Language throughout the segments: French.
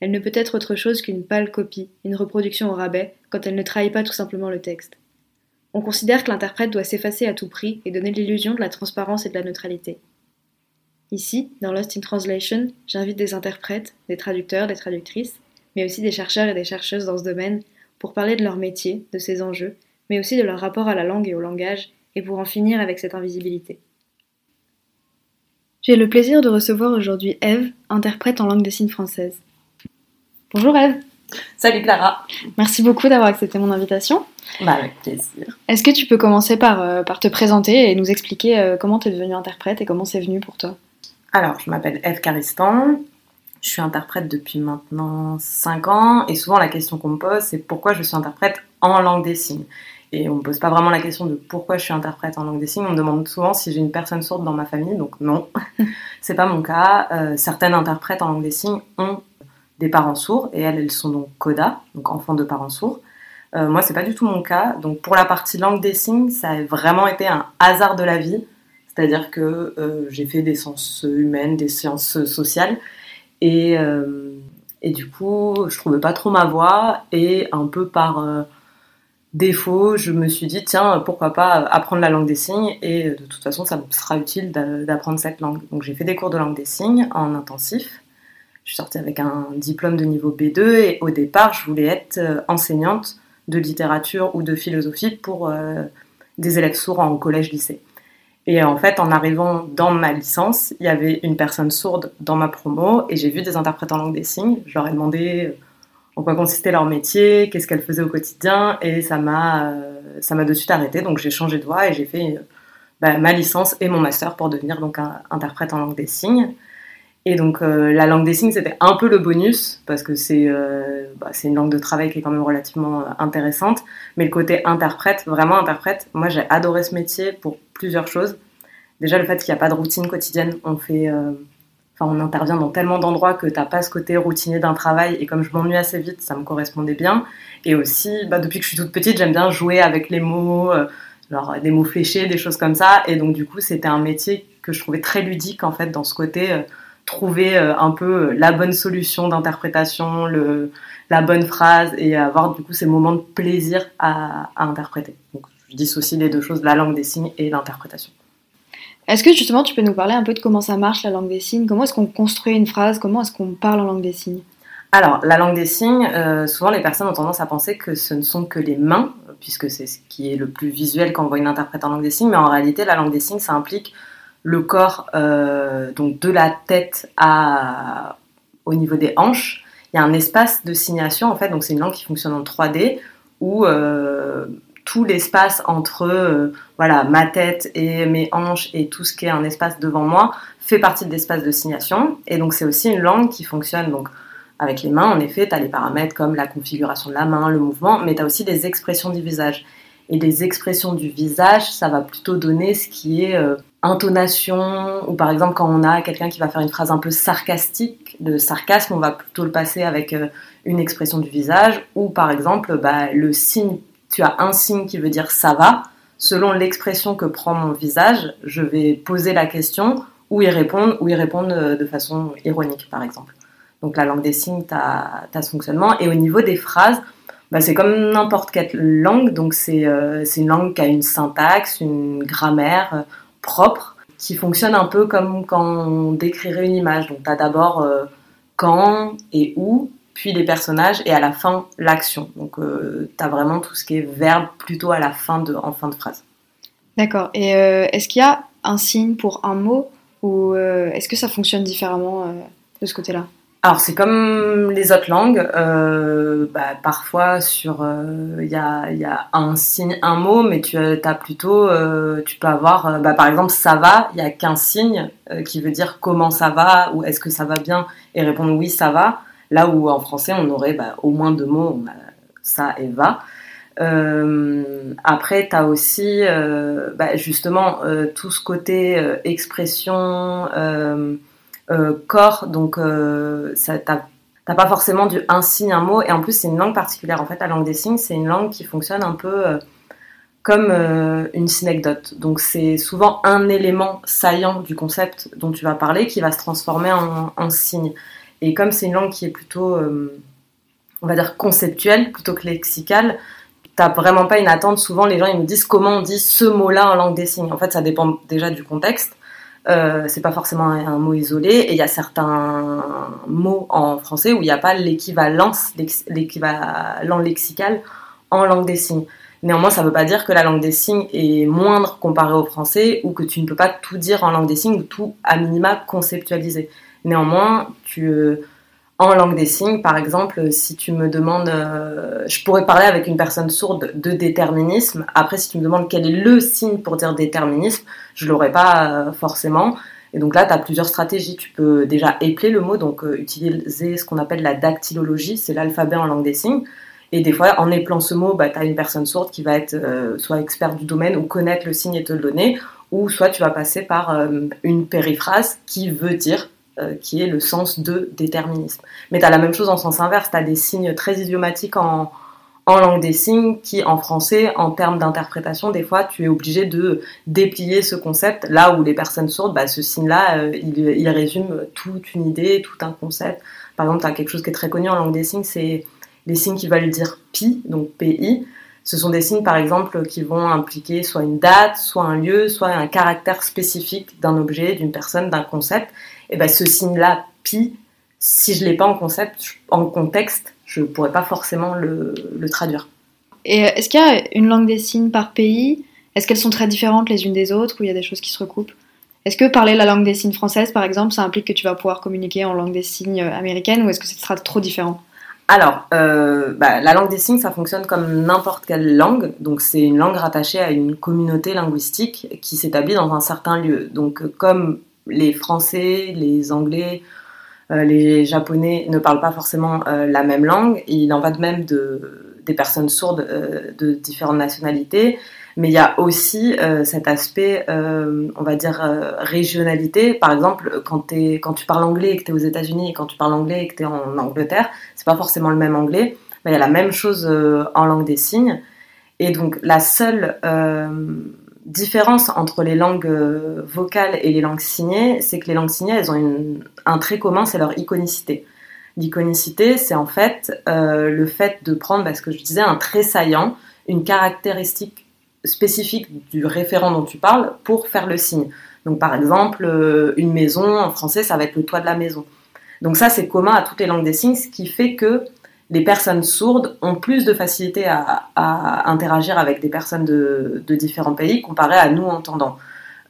Elle ne peut être autre chose qu'une pâle copie, une reproduction au rabais, quand elle ne trahit pas tout simplement le texte. On considère que l'interprète doit s'effacer à tout prix et donner l'illusion de la transparence et de la neutralité. Ici, dans Lost in Translation, j'invite des interprètes, des traducteurs, des traductrices, mais aussi des chercheurs et des chercheuses dans ce domaine, pour parler de leur métier, de ses enjeux, mais aussi de leur rapport à la langue et au langage, et pour en finir avec cette invisibilité. J'ai le plaisir de recevoir aujourd'hui Eve, interprète en langue des signes française. Bonjour Eve. Salut Clara. Merci beaucoup d'avoir accepté mon invitation. Bah, avec plaisir. Est-ce que tu peux commencer par, euh, par te présenter et nous expliquer euh, comment tu es devenue interprète et comment c'est venu pour toi? Alors, je m'appelle Eve Caristan. Je suis interprète depuis maintenant 5 ans et souvent la question qu'on me pose c'est pourquoi je suis interprète en langue des signes? Et on me pose pas vraiment la question de pourquoi je suis interprète en langue des signes. On me demande souvent si j'ai une personne sourde dans ma famille, donc non, c'est pas mon cas. Euh, certaines interprètes en langue des signes ont des parents sourds et elles, elles sont donc CODA, donc enfants de parents sourds. Euh, moi, c'est pas du tout mon cas. Donc pour la partie langue des signes, ça a vraiment été un hasard de la vie. C'est-à-dire que euh, j'ai fait des sciences humaines, des sciences sociales, et, euh, et du coup, je trouvais pas trop ma voix, et un peu par défaut, je me suis dit, tiens, pourquoi pas apprendre la langue des signes, et de toute façon, ça me sera utile d'a- d'apprendre cette langue. Donc j'ai fait des cours de langue des signes en intensif. Je suis sortie avec un diplôme de niveau B2, et au départ, je voulais être euh, enseignante de littérature ou de philosophie pour euh, des élèves sourds en collège-lycée. Et en fait, en arrivant dans ma licence, il y avait une personne sourde dans ma promo et j'ai vu des interprètes en langue des signes. Je leur ai demandé euh, en quoi consistait leur métier, qu'est-ce qu'elles faisaient au quotidien et ça m'a ça m'a de suite arrêté. Donc j'ai changé de voie et j'ai fait bah, ma licence et mon master pour devenir donc un interprète en langue des signes. Et donc euh, la langue des signes c'était un peu le bonus parce que c'est euh, bah, une langue de travail qui est quand même relativement euh, intéressante. Mais le côté interprète, vraiment interprète, moi j'ai adoré ce métier pour plusieurs choses. Déjà le fait qu'il n'y a pas de routine quotidienne, on fait, enfin on intervient dans tellement d'endroits que t'as pas ce côté routinier d'un travail et comme je m'ennuie assez vite, ça me correspondait bien. Et aussi, bah, depuis que je suis toute petite, j'aime bien jouer avec les mots, des mots fléchés, des choses comme ça. Et donc du coup c'était un métier que je trouvais très ludique en fait dans ce côté. Euh, trouver euh, un peu la bonne solution d'interprétation, le, la bonne phrase et avoir du coup ces moments de plaisir à, à interpréter. Donc je dissocie les deux choses, la langue des signes et l'interprétation. Est-ce que justement tu peux nous parler un peu de comment ça marche la langue des signes? Comment est-ce qu'on construit une phrase? Comment est-ce qu'on parle en langue des signes? Alors, la langue des signes, euh, souvent les personnes ont tendance à penser que ce ne sont que les mains, puisque c'est ce qui est le plus visuel quand on voit une interprète en langue des signes, mais en réalité, la langue des signes, ça implique le corps, euh, donc de la tête à, au niveau des hanches. Il y a un espace de signation, en fait, donc c'est une langue qui fonctionne en 3D, où euh, tout l'espace entre euh, voilà, ma tête et mes hanches et tout ce qui est un espace devant moi fait partie de l'espace de signation. Et donc c'est aussi une langue qui fonctionne donc avec les mains, en effet, tu as les paramètres comme la configuration de la main, le mouvement, mais tu as aussi des expressions du visage. Et les expressions du visage, ça va plutôt donner ce qui est intonation, ou par exemple quand on a quelqu'un qui va faire une phrase un peu sarcastique, le sarcasme, on va plutôt le passer avec euh, une expression du visage, ou par exemple bah, le signe, tu as un signe qui veut dire ça va, selon l'expression que prend mon visage, je vais poser la question ou y répondre, ou y répondre euh, de façon ironique par exemple. Donc la langue des signes, tu as, ce fonctionnement. Et au niveau des phrases, bah, c'est comme n'importe quelle langue. Donc c'est euh, une langue qui a une syntaxe, une grammaire propre, qui fonctionne un peu comme quand on décrirait une image. Donc tu as d'abord euh, quand et où, puis les personnages, et à la fin, l'action. Donc, tu as vraiment tout ce qui est verbe plutôt à la fin de, en fin de phrase. D'accord. Et est-ce qu'il y a un signe pour un mot, ou est-ce que ça fonctionne différemment de ce côté-là? Alors c'est comme les autres langues, euh, bah, parfois sur euh, il y, a, y, a, un signe, un mot, mais tu as plutôt, euh, tu peux avoir, bah, par exemple ça va, il y a qu'un signe qui veut dire comment ça va ou est-ce que ça va bien et répondre oui ça va. Là où en français on aurait bah, au moins deux mots, ça et va. après, tu as aussi bah, justement tout ce côté expression, euh, corps, donc euh, ça t'as pas forcément du un signe, un mot, et en plus c'est une langue particulière. En fait, la langue des signes, c'est une langue qui fonctionne un peu euh, comme une synecdote. Donc c'est souvent un élément saillant du concept dont tu vas parler qui va se transformer en, en signe. Et comme c'est une langue qui est plutôt, on va dire, conceptuelle plutôt que lexicale, t'as vraiment pas une attente. Souvent, les gens ils me disent comment on dit ce mot-là en langue des signes. En fait, ça dépend déjà du contexte. Euh, c'est pas forcément un, mot isolé et il y a certains mots en français où il n'y a pas l'équivalence, l'équivalent lexical en langue des signes. Néanmoins, ça ne veut pas dire que la langue des signes est moindre comparée au français ou que tu ne peux pas tout dire en langue des signes ou tout à minima conceptualiser. Néanmoins, tu, en langue des signes, par exemple, si tu me demandes, euh, je pourrais parler avec une personne sourde de déterminisme. Après, si tu me demandes quel est le signe pour dire déterminisme, je l'aurais pas euh, forcément. Et donc là, tu as plusieurs stratégies. Tu peux déjà épeler le mot, donc euh, utiliser ce qu'on appelle la dactylologie, c'est l'alphabet en langue des signes. Et des fois, en épelant ce mot, bah, tu as une personne sourde qui va être soit experte du domaine ou connaître le signe et te le donner, ou soit tu vas passer par une périphrase qui veut dire euh, qui est le sens de déterminisme. Mais tu as la même chose en sens inverse, tu as des signes très idiomatiques en, en langue des signes qui, en français, en termes d'interprétation, des fois, tu es obligé de déplier ce concept, là où les personnes sourdes, bah, ce signe-là, euh, il, il, résume toute une idée, tout un concept. Par exemple, tu as quelque chose qui est très connu en langue des signes, c'est les signes qui veulent dire pi, donc PI. Ce sont des signes, par exemple, qui vont impliquer soit une date, soit un lieu, soit un caractère spécifique d'un objet, d'une personne, d'un concept et ben ce signe-là, pi, si je l'ai pas en concept, en contexte, je pourrais pas forcément le, traduire. Et euh, est-ce qu'il y a une langue des signes par pays? Est-ce qu'elles sont très différentes les unes des autres ou il y a des choses qui se recoupent? Est-ce que parler la langue des signes française, par exemple, ça implique que tu vas pouvoir communiquer en langue des signes américaine ou est-ce que ce sera trop différent? Alors, euh, bah, la langue des signes, ça fonctionne comme n'importe quelle langue. Donc, c'est une langue rattachée à une communauté linguistique qui s'établit dans un certain lieu. Donc, comme les Français, les Anglais, euh, les Japonais ne parlent pas forcément euh, la même langue. Il en va de même de, des personnes sourdes euh, de différentes nationalités. Mais il y a aussi cet aspect, on va dire, régionalité. Par exemple, quand, quand tu parles anglais et que tu es aux États-Unis et quand tu parles anglais et que tu es en Angleterre, c'est pas forcément le même anglais. Mais il y a la même chose en langue des signes. Et donc, la seule différence entre les langues euh, vocales et les langues signées, c'est que les langues signées, elles ont un trait commun, c'est leur iconicité. L'iconicité, c'est en fait euh, le fait de prendre, parce que je disais, un trait saillant, une caractéristique spécifique du référent dont tu parles pour faire le signe. Donc par exemple, euh, une maison, en français, ça va être le toit de la maison. Donc ça, c'est commun à toutes les langues des signes, ce qui fait que les personnes sourdes ont plus de facilité à, interagir avec des personnes de, différents pays comparé à nous entendants.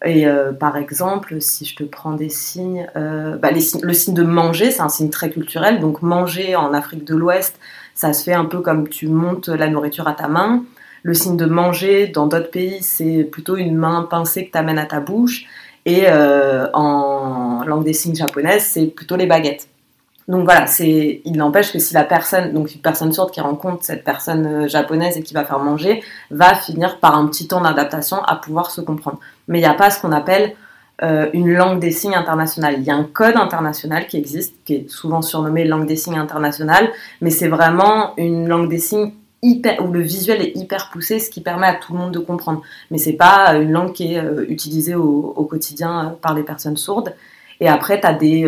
Et euh, par exemple, si je te prends des signes, euh, bah, le signe de manger, c'est un signe très culturel. Donc manger en Afrique de l'Ouest, ça se fait un peu comme tu montes la nourriture à ta main. Le signe de manger, dans d'autres pays, c'est plutôt une main pincée que tu amènes à ta bouche. Et euh, en langue des signes japonaise, c'est plutôt les baguettes. Donc voilà, c'est, il n'empêche que si la personne, donc une personne sourde qui rencontre cette personne euh, japonaise et qui va faire manger, va finir par un petit temps d'adaptation à pouvoir se comprendre. Mais il n'y a pas ce qu'on appelle euh, une langue des signes internationale. Il y a un code international qui existe, qui est souvent surnommé langue des signes internationale, mais c'est vraiment une langue des signes hyper, où le visuel est hyper poussé, ce qui permet à tout le monde de comprendre. Mais c'est pas une langue qui est euh, utilisée au, au, quotidien par les personnes sourdes. Et après, tu as des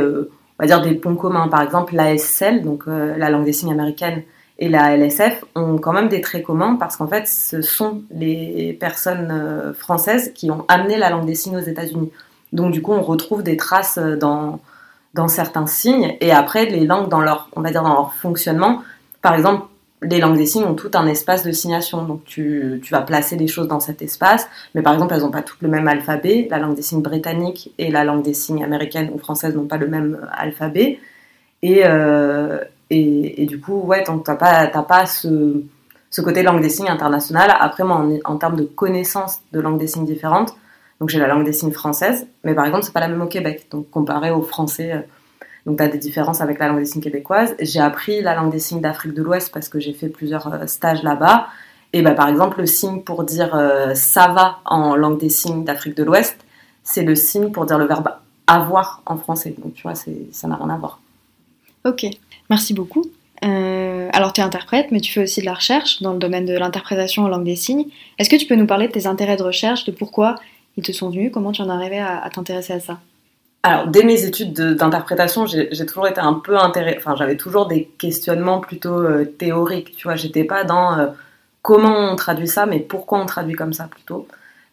on va dire des ponts communs. Par exemple, l'ASL, donc euh, la langue des signes américaine, et la LSF ont quand même des traits communs parce qu'en fait, ce sont les personnes euh, françaises qui ont amené la langue des signes aux États-Unis. Donc du coup, on retrouve des traces dans, dans certains signes, et après les langues dans leur, on va dire dans leur fonctionnement. Par exemple, les langues des signes ont tout un espace de signation, donc tu, tu vas placer les choses dans cet espace, mais par exemple elles n'ont pas toutes le même alphabet. La langue des signes britannique et la langue des signes américaine ou française n'ont pas le même alphabet, et, euh, et, et, du coup ouais, donc t'as pas t'as pas ce, ce côté langue des signes internationale. Après moi en, termes de connaissance de langues des signes différentes, donc j'ai la langue des signes française, mais par exemple c'est pas la même au Québec, donc comparé au français. Donc tu as des différences avec la langue des signes québécoise. J'ai appris la langue des signes d'Afrique de l'Ouest parce que j'ai fait plusieurs euh, stages là-bas. Et bah, par exemple, le signe pour dire euh, ça va en langue des signes d'Afrique de l'Ouest, c'est le signe pour dire le verbe avoir en français. Donc tu vois, ça n'a rien à voir. Ok, merci beaucoup. Euh, alors tu es interprète, mais tu fais aussi de la recherche dans le domaine de l'interprétation en langue des signes. Est-ce que tu peux nous parler de tes intérêts de recherche, de pourquoi ils te sont venus, comment tu en es arrivé à t'intéresser à ça? Alors, dès mes études d'interprétation, j'ai toujours été un peu intéressée. Enfin, j'avais toujours des questionnements plutôt euh, théoriques. Tu vois, j'étais pas dans euh, comment on traduit ça, mais pourquoi on traduit comme ça plutôt.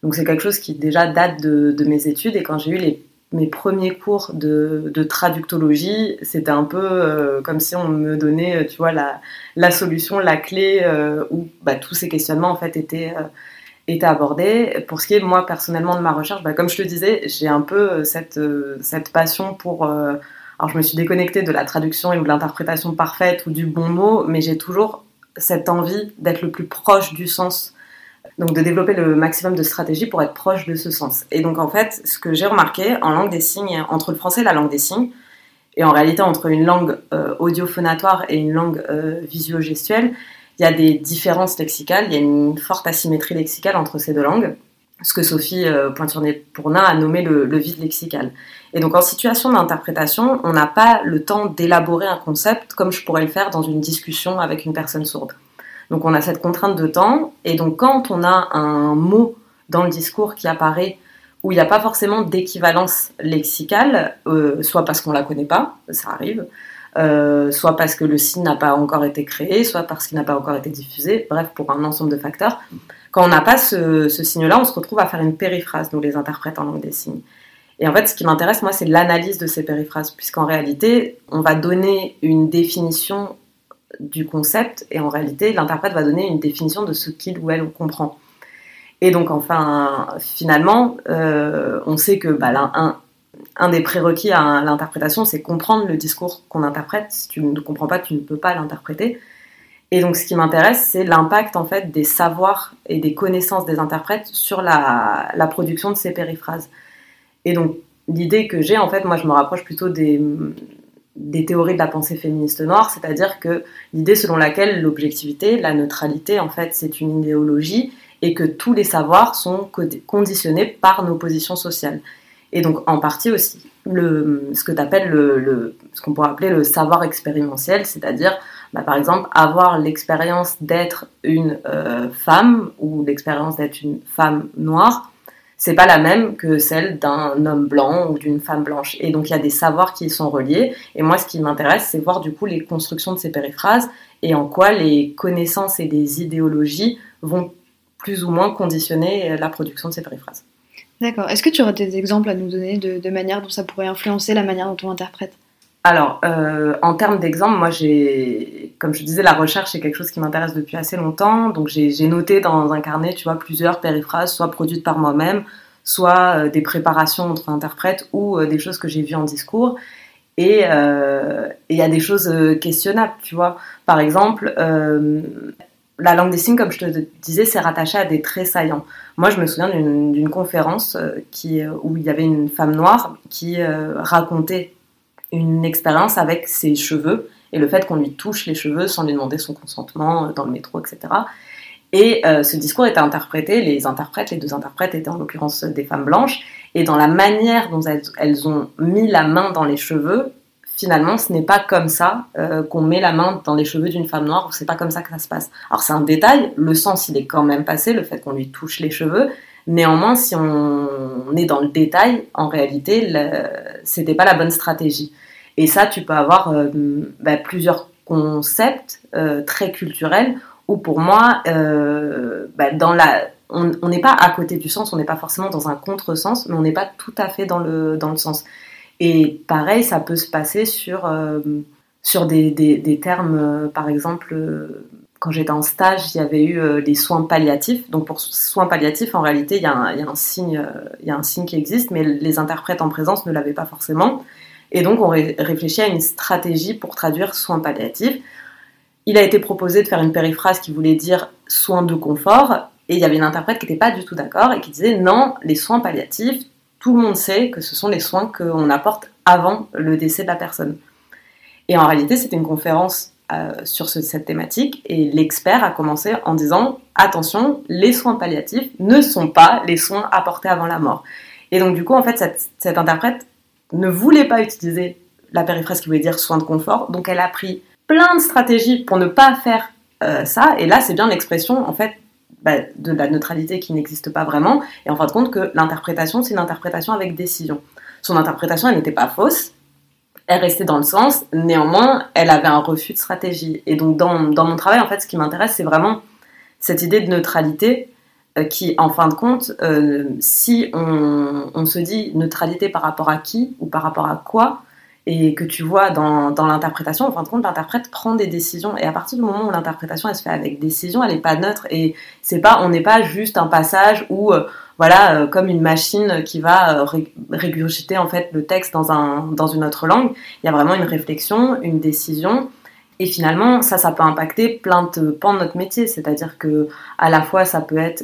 Donc, c'est quelque chose qui déjà date de, de mes études. Et quand j'ai eu les, mes premiers cours de, de traductologie, c'était un peu euh, comme si on me donnait, tu vois, la, la solution, la clé, où bah, tous ces questionnements en fait étaient été abordé. Pour ce qui est moi personnellement de ma recherche, bah, comme je te disais, j'ai un peu euh, cette, euh, cette passion pour... Euh, alors je me suis déconnectée de la traduction et de l'interprétation parfaite ou du bon mot, mais j'ai toujours cette envie d'être le plus proche du sens. Donc de développer le maximum de stratégies pour être proche de ce sens. Et donc en fait, ce que j'ai remarqué en langue des signes, entre le français et la langue des signes, et en réalité entre une langue euh, audiophonatoire et une langue euh, visio-gestuelle, il y a des différences lexicales, il y a une forte asymétrie lexicale entre ces deux langues, ce que Sophie euh, Pointurné-Pournin a nommé le, vide lexical. Et donc en situation d'interprétation, on n'a pas le temps d'élaborer un concept comme je pourrais le faire dans une discussion avec une personne sourde. Donc on a cette contrainte de temps, et donc quand on a un mot dans le discours qui apparaît où il n'y a pas forcément d'équivalence lexicale, euh, soit parce qu'on la connaît pas, ça arrive, euh, soit parce que le signe n'a pas encore été créé, soit parce qu'il n'a pas encore été diffusé, bref, pour un ensemble de facteurs. Quand on n'a pas ce, signe-là, on se retrouve à faire une périphrase, nous les interprètes en langue des signes. Et en fait, ce qui m'intéresse, moi, c'est l'analyse de ces périphrases, puisqu'en réalité, on va donner une définition du concept, et en réalité, l'interprète va donner une définition de ce qu'il ou elle comprend. Et donc, enfin, finalement, euh, on sait que bah, un, un des prérequis à l'interprétation, c'est comprendre le discours qu'on interprète. Si tu ne comprends pas, tu ne peux pas l'interpréter. Et donc, ce qui m'intéresse, c'est l'impact en fait des savoirs et des connaissances des interprètes sur la, production de ces périphrases. Et donc, l'idée que j'ai, en fait, moi, je me rapproche plutôt des, des théories de la pensée féministe noire, c'est-à-dire que l'idée selon laquelle l'objectivité, la neutralité, en fait, c'est une idéologie et que tous les savoirs sont conditionnés par nos positions sociales. Et donc, en partie aussi, ce que tu le, ce qu'on pourrait appeler le savoir expérientiel, c'est-à-dire, bah, par exemple, avoir l'expérience d'être une euh, femme ou l'expérience d'être une femme noire, c'est pas la même que celle d'un homme blanc ou d'une femme blanche. Et donc, il y a des savoirs qui sont reliés. Et moi, ce qui m'intéresse, c'est voir du coup les constructions de ces périphrases et en quoi les connaissances et les idéologies vont plus ou moins conditionner la production de ces périphrases. D'accord. Est-ce que tu aurais des exemples à nous donner de, manière dont ça pourrait influencer la manière dont on interprète alors, euh, en termes d'exemples, moi, j'ai, comme je disais, la recherche c'est quelque chose qui m'intéresse depuis assez longtemps. Donc, j'ai noté dans un carnet, tu vois, plusieurs périphrases, soit produites par moi-même, soit euh, des préparations entre interprètes ou euh, des choses que j'ai vues en discours. Et il y a des choses questionnables, tu vois. Par exemple, la langue des signes, comme je te disais, c'est rattaché à des traits saillants. Moi, je me souviens d'une conférence euh, euh, où il y avait une femme noire qui euh, racontait une expérience avec ses cheveux et le fait qu'on lui touche les cheveux sans lui demander son consentement dans le métro, etc. Et ce discours était interprété, les interprètes, les deux interprètes étaient en l'occurrence des femmes blanches, et dans la manière dont elles ont mis la main dans les cheveux, finalement, ce n'est pas comme ça euh, qu'on met la main dans les cheveux d'une femme noire, c'est pas comme ça que ça se passe. Alors c'est un détail, le sens il est quand même passé, le fait qu'on lui touche les cheveux. Néanmoins, si on, est dans le détail, en réalité, c'était pas la bonne stratégie. Et ça, tu peux avoir euh, bah, plusieurs concepts euh, très culturels où pour moi, bah, dans la, on n'est pas à côté du sens, on n'est pas forcément dans un contresens, mais on n'est pas tout à fait dans le, dans le sens. Et pareil, ça peut se passer sur, euh, sur des, des, termes, euh, par exemple, euh, quand j'étais en stage, il y avait eu les soins palliatifs. Donc pour soins palliatifs, en réalité, il y a un, signe, y a un signe qui existe, mais les interprètes en présence ne l'avaient pas forcément. Et donc on réfléchit à une stratégie pour traduire soins palliatifs. Il a été proposé de faire une périphrase qui voulait dire soins de confort, et il y avait une interprète qui n'était pas du tout d'accord et qui disait non, les soins palliatifs, tout le monde sait que ce sont les soins qu'on apporte avant le décès de la personne. Et en réalité, c'était une conférence euh, sur cette thématique et l'expert a commencé en disant attention, les soins palliatifs ne sont pas les soins apportés avant la mort. Et donc du coup, en fait, cette, interprète ne voulait pas utiliser la périphrase qui voulait dire soins de confort, donc elle a pris plein de stratégies pour ne pas faire euh, ça. Et là, c'est bien l'expression en fait bah, de la neutralité qui n'existe pas vraiment, et en fin de compte que l'interprétation, c'est une interprétation avec décision. Son interprétation, elle n'était pas fausse, elle restait dans le sens, néanmoins, elle avait un refus de stratégie. Et donc, dans, dans mon travail, en fait, ce qui m'intéresse, c'est vraiment cette idée de neutralité euh, qui, en fin de compte, euh, si on, on, se dit neutralité par rapport à qui ou par rapport à quoi, et que tu vois dans, dans l'interprétation, en fin de compte, l'interprète prend des décisions. Et à partir du moment où l'interprétation elle se fait avec décision, elle n'est pas neutre. Et c'est pas, on n'est pas juste un passage où, euh, voilà, euh, comme une machine qui va euh, régurgiter en fait le texte dans, un, dans une autre langue. Il y a vraiment une réflexion, une décision. Et finalement, ça, ça peut impacter plein de pans de notre métier. C'est-à-dire que, à la fois, ça peut être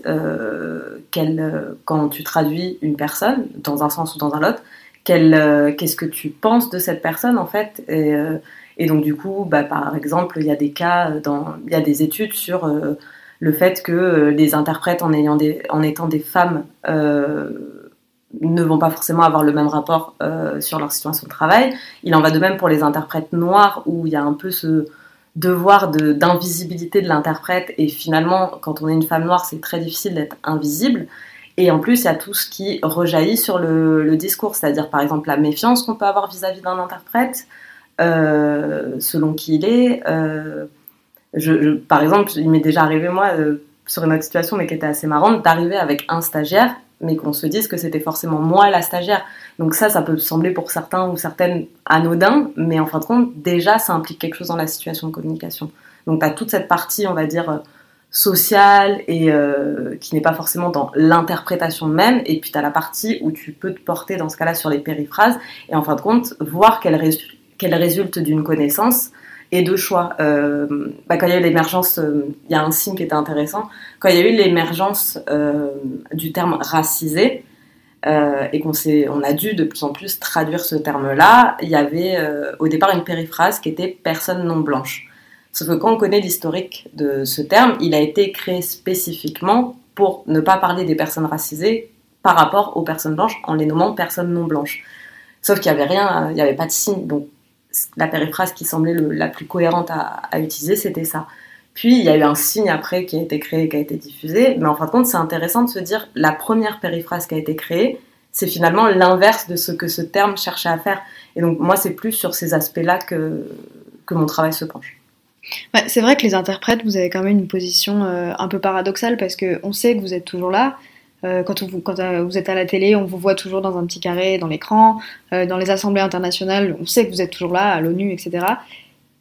quand tu traduis une personne dans un sens ou dans un autre, euh, qu'est-ce que tu penses de cette personne en fait et, euh, donc du coup, bah, par exemple, il y a des cas, dans, il y a des études sur euh, le fait que les interprètes en, étant des femmes ne vont pas forcément avoir le même rapport sur leur situation de travail. Il en va de même pour les interprètes noirs où il y a un peu ce devoir d'invisibilité de l'interprète et finalement quand on est une femme noire c'est très difficile d'être invisible et en plus, il y a tout ce qui rejaillit sur le, discours, c'est-à-dire par exemple la méfiance qu'on peut avoir vis-à-vis d'un interprète, euh, selon qui il est. Euh, par exemple, il m'est déjà arrivé, moi, euh, sur une autre situation, mais qui était assez marrante, d'arriver avec un stagiaire, mais qu'on se dise que c'était forcément moi la stagiaire. Donc ça, ça peut sembler pour certains ou certaines anodin, mais en fin de compte, déjà, ça implique quelque chose dans la situation de communication. Donc tu as toute cette partie, on va dire social et euh, qui n'est pas forcément dans l'interprétation même. Et puis tu as la partie où tu peux te porter dans ce cas-là sur les périphrases et en fin de compte voir qu'elle résulte d'une connaissance et de choix. Euh, bah, quand il y a eu l'émergence, euh, il y a un signe qui était intéressant, quand il y a eu l'émergence du terme racisé, et qu'on on a dû de plus en plus traduire ce terme-là, il y avait au départ une périphrase qui était personne non blanche. Sauf que quand on connaît l'historique de ce terme, il a été créé spécifiquement pour ne pas parler des personnes racisées par rapport aux personnes blanches en les nommant personnes non blanches. Sauf qu'il n'y avait rien, il n'y avait pas de signe. Donc la périphrase qui semblait la plus cohérente à, utiliser, c'était ça. Puis il y a eu un signe après qui a été créé, qui a été diffusé. Mais en fin de compte, c'est intéressant de se dire la première périphrase qui a été créée, c'est finalement l'inverse de ce que ce terme cherchait à faire. Et donc moi, c'est plus sur ces aspects-là que, que mon travail se penche c'est vrai que les interprètes, vous avez quand même une position euh, un peu paradoxale parce qu'on sait que vous êtes toujours là. Euh, quand, euh, vous êtes à la télé, on vous voit toujours dans un petit carré, dans l'écran. dans les assemblées internationales, on sait que vous êtes toujours là, à l'ONU, etc.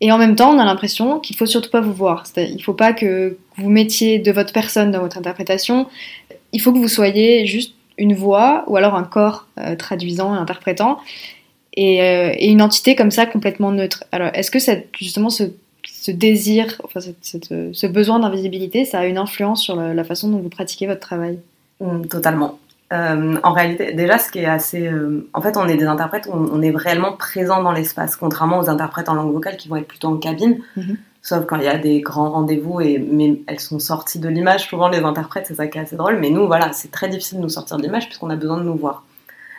Et en même temps, on a l'impression qu'il faut surtout pas vous voir. Il ne faut pas que vous mettiez de votre personne dans votre interprétation. Il faut que vous soyez juste une voix ou alors un corps traduisant et interprétant. Et, une entité comme ça complètement neutre. Alors, est-ce que justement ce ce désir, enfin, ce besoin d'invisibilité, ça a une influence sur la, façon dont vous pratiquez votre travail mm, Totalement. Euh, en réalité, déjà, ce qui est assez. Euh, en fait, on est des interprètes on, est réellement présent dans l'espace, contrairement aux interprètes en langue vocale qui vont être plutôt en cabine. Mhm. Sauf quand il y a des grands rendez-vous, et, mais elles sont sorties de l'image, souvent les interprètes, c'est ça qui est assez drôle. Mais nous, voilà, c'est très difficile de nous sortir de l'image puisqu'on a besoin de nous voir.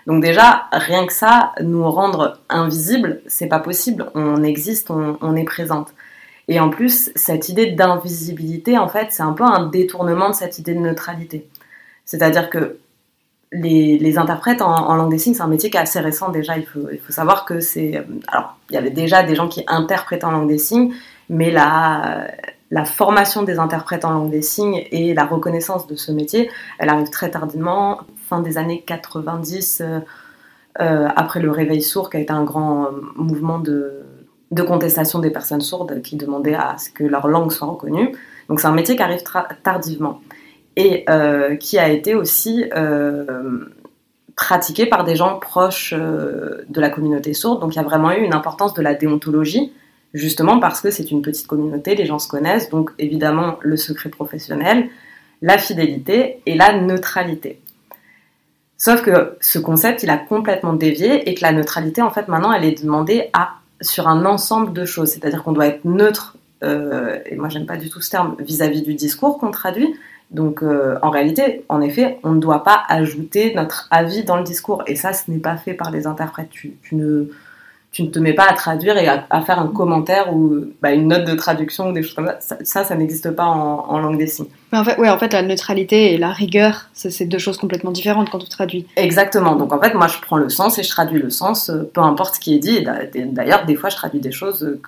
Donc déjà, rien que ça, nous rendre invisibles, c'est pas possible. On existe, on, on est présente. Et en plus, cette idée d'invisibilité, en fait, c'est un peu un détournement de cette idée de neutralité. C'est-à-dire que les, interprètes en, langue des signes, c'est un métier qui est assez récent déjà. Il faut, savoir que c'est. Alors, il y avait déjà des gens qui interprétaient en langue des signes, mais la, la formation des interprètes en langue des signes et la reconnaissance de ce métier, elle arrive très tardivement, fin des années 90. après le réveil sourd, qui a été un grand mouvement de, de contestation des personnes sourdes qui demandaient à ce que leur langue soit reconnue. Donc c'est un métier qui arrive tardivement et euh, qui a été aussi euh, pratiqué par des gens proches euh, de la communauté sourde. Donc il y a vraiment eu une importance de la déontologie, justement parce que c'est une petite communauté, les gens se connaissent, donc évidemment le secret professionnel, la fidélité et la neutralité. Sauf que ce concept, il a complètement dévié et que la neutralité, en fait, maintenant, elle est demandée à sur un ensemble de choses. C'est-à-dire qu'on doit être neutre, euh, et moi j'aime pas du tout ce terme, vis-à-vis du discours qu'on traduit. Donc euh, en réalité, en effet, on ne doit pas ajouter notre avis dans le discours. Et ça, ce n'est pas fait par les interprètes. Tu ne te mets pas à traduire et à, faire un commentaire ou bah, une note de traduction ou des choses comme ça. Ça, ça, n'existe pas en, langue des signes. Mais en fait, ouais, en fait, la neutralité et la rigueur, c'est deux choses complètement différentes quand on traduit. Exactement. Donc en fait, moi, je prends le sens et je traduis le sens, euh, peu importe ce qui est dit. D'ailleurs, des fois, je traduis des choses euh,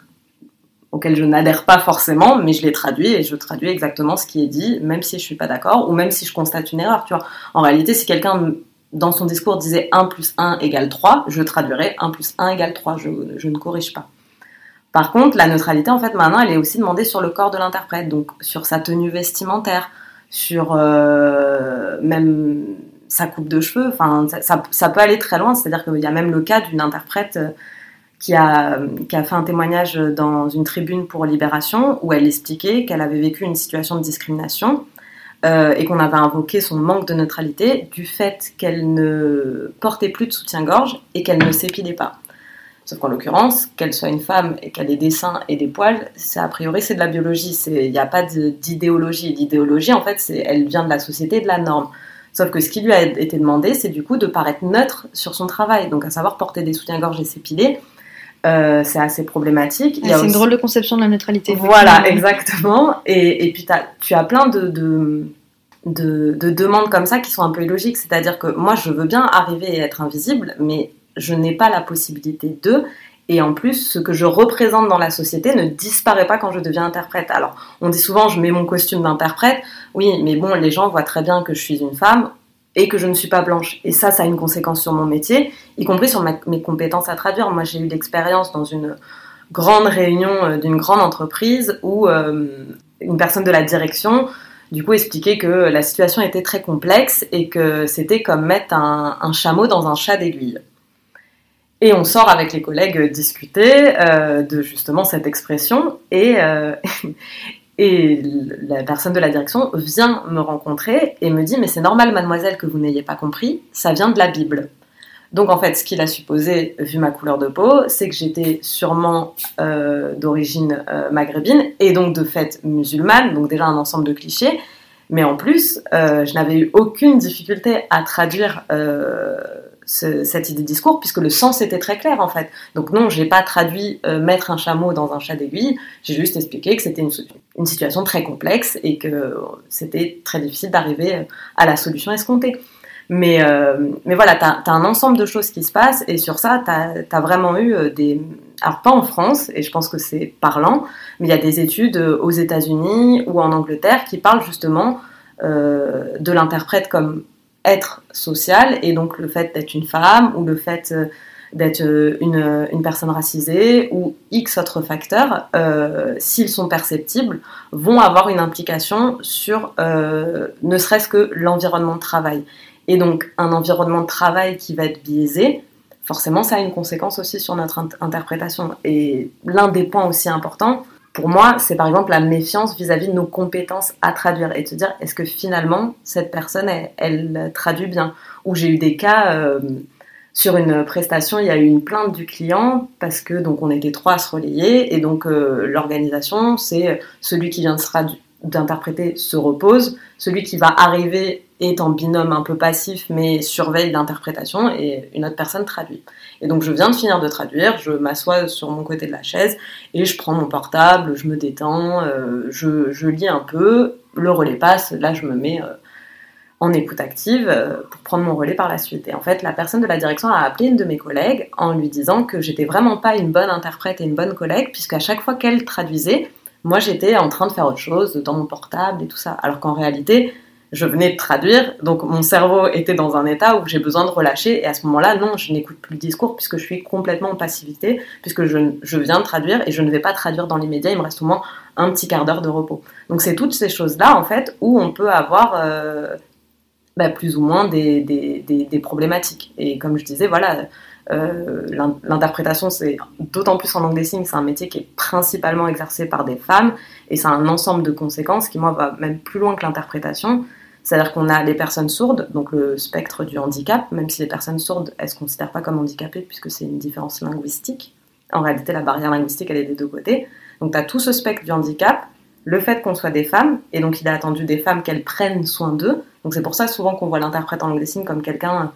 auxquelles je n'adhère pas forcément, mais je les traduis et je traduis exactement ce qui est dit, même si je suis pas d'accord ou même si je constate une erreur. Tu vois. En réalité, si quelqu'un dans son discours disait 1 plus 1 égale 3, je traduirais 1 plus 1 égale 3, je, ne corrige pas. Par contre, la neutralité, en fait, maintenant, elle est aussi demandée sur le corps de l'interprète, donc sur sa tenue vestimentaire, sur euh, même sa coupe de cheveux, ça, peut aller très loin, c'est-à-dire qu'il y a même le cas d'une interprète euh, qui a fait un témoignage dans une tribune pour Libération, où elle expliquait qu'elle avait vécu une situation de discrimination, euh, et qu'on avait invoqué son manque de neutralité du fait qu'elle ne portait plus de soutien-gorge et qu'elle ne s'épilait pas. Sauf qu'en l'occurrence, qu'elle soit une femme et qu'elle ait des seins et des poils, c'est a priori c'est de la biologie. Il n'y a pas d'idéologie. L'idéologie, en fait, elle vient de la société, de la norme. Sauf que ce qui lui a été demandé, c'est du coup de paraître neutre sur son travail, donc à savoir porter des soutiens-gorge et s'épiler. Euh, c'est assez problématique. c'est une drôle de conception de la neutralité. Voilà, exactement. Et, puis tu as plein de, de, demandes comme ça qui sont un peu illogiques. C'est-à-dire que moi, je veux bien arriver et être invisible, mais je n'ai pas la possibilité de. Et en plus, ce que je représente dans la société ne disparaît pas quand je deviens interprète. Alors, on dit souvent, je mets mon costume d'interprète. Oui, mais bon, les gens voient très bien que je suis une femme et que je ne suis pas blanche. Et ça, ça a une conséquence sur mon métier, y compris sur mes compétences à traduire. Moi, j'ai eu l'expérience dans une grande réunion euh, d'une grande entreprise où euh, une personne de la direction, du coup, expliquait que la situation était très complexe et que c'était comme mettre un, chameau dans un chat d'aiguille. Et on sort avec les collègues discuter euh, de justement cette expression et, Et la personne de la direction vient me rencontrer et me dit Mais c'est normal, mademoiselle, que vous n'ayez pas compris, ça vient de la Bible. Donc en fait, ce qu'il a supposé, vu ma couleur de peau, c'est que j'étais sûrement euh, d'origine euh, maghrébine et donc de fait musulmane, donc déjà un ensemble de clichés. Mais en plus, euh, je n'avais eu aucune difficulté à traduire cette idée de discours, puisque le sens était très clair en fait. Donc non, j'ai pas traduit euh, mettre un chameau dans un chat d'aiguille, j'ai juste expliqué que c'était une, situation très complexe et que c'était très difficile d'arriver euh, à la solution escomptée. Mais, euh, mais voilà, tu as, un ensemble de choses qui se passent et sur ça, tu as, vraiment eu des... Alors pas en France, et je pense que c'est parlant, mais il y a des études aux États-Unis ou en Angleterre qui parlent justement de l'interprète comme être social et donc le fait d'être une femme ou le fait euh, d'être euh, une, une, personne racisée ou X autres facteurs, euh, s'ils sont perceptibles, vont avoir une implication sur ne serait-ce que l'environnement de travail. Et donc un environnement de travail qui va être biaisé, forcément ça a une conséquence aussi sur notre interprétation. Et l'un des points aussi importants, pour moi, c'est par exemple la méfiance vis-à-vis de nos compétences à traduire et de se dire est-ce que finalement cette personne elle, traduit bien? Ou j'ai eu des cas euh, sur une prestation, il y a eu une plainte du client parce que donc on était trois à se relayer et donc euh, l'organisation c'est celui qui vient d'interpréter se repose, celui qui va arriver est en binôme un peu passif mais surveille l'interprétation et une autre personne traduit. Et donc je viens de finir de traduire, je m'assois sur mon côté de la chaise et je prends mon portable, je me détends, euh, je, lis un peu, le relais passe, là je me mets euh, en écoute active euh, pour prendre mon relais par la suite. Et en fait, la personne de la direction a appelé une de mes collègues en lui disant que j'étais vraiment pas une bonne interprète et une bonne collègue, puisqu'à chaque fois qu'elle traduisait, moi j'étais en train de faire autre chose dans mon portable et tout ça. Alors qu'en réalité, je venais de traduire, donc mon cerveau était dans un état où j'ai besoin de relâcher, et à ce moment-là, non, je n'écoute plus le discours puisque je suis complètement en passivité, puisque je, viens de traduire et je ne vais pas traduire dans l'immédiat, il me reste au moins un petit quart d'heure de repos. Donc c'est toutes ces choses-là, en fait, où on peut avoir euh, bah, plus ou moins des, problématiques. Et comme je disais, voilà, euh, l'interprétation, c'est d'autant plus en langue des signes, c'est un métier qui est principalement exercé par des femmes, et c'est un ensemble de conséquences qui, moi, va même plus loin que l'interprétation. C'est-à-dire qu'on a les personnes sourdes, donc le spectre du handicap, même si les personnes sourdes, elles ne se considèrent pas comme handicapées puisque c'est une différence linguistique. En réalité, la barrière linguistique, elle est des deux côtés. Donc tu as tout ce spectre du handicap, le fait qu'on soit des femmes, et donc il a attendu des femmes qu'elles prennent soin d'eux. Donc c'est pour ça souvent qu'on voit l'interprète en langue des signes comme quelqu'un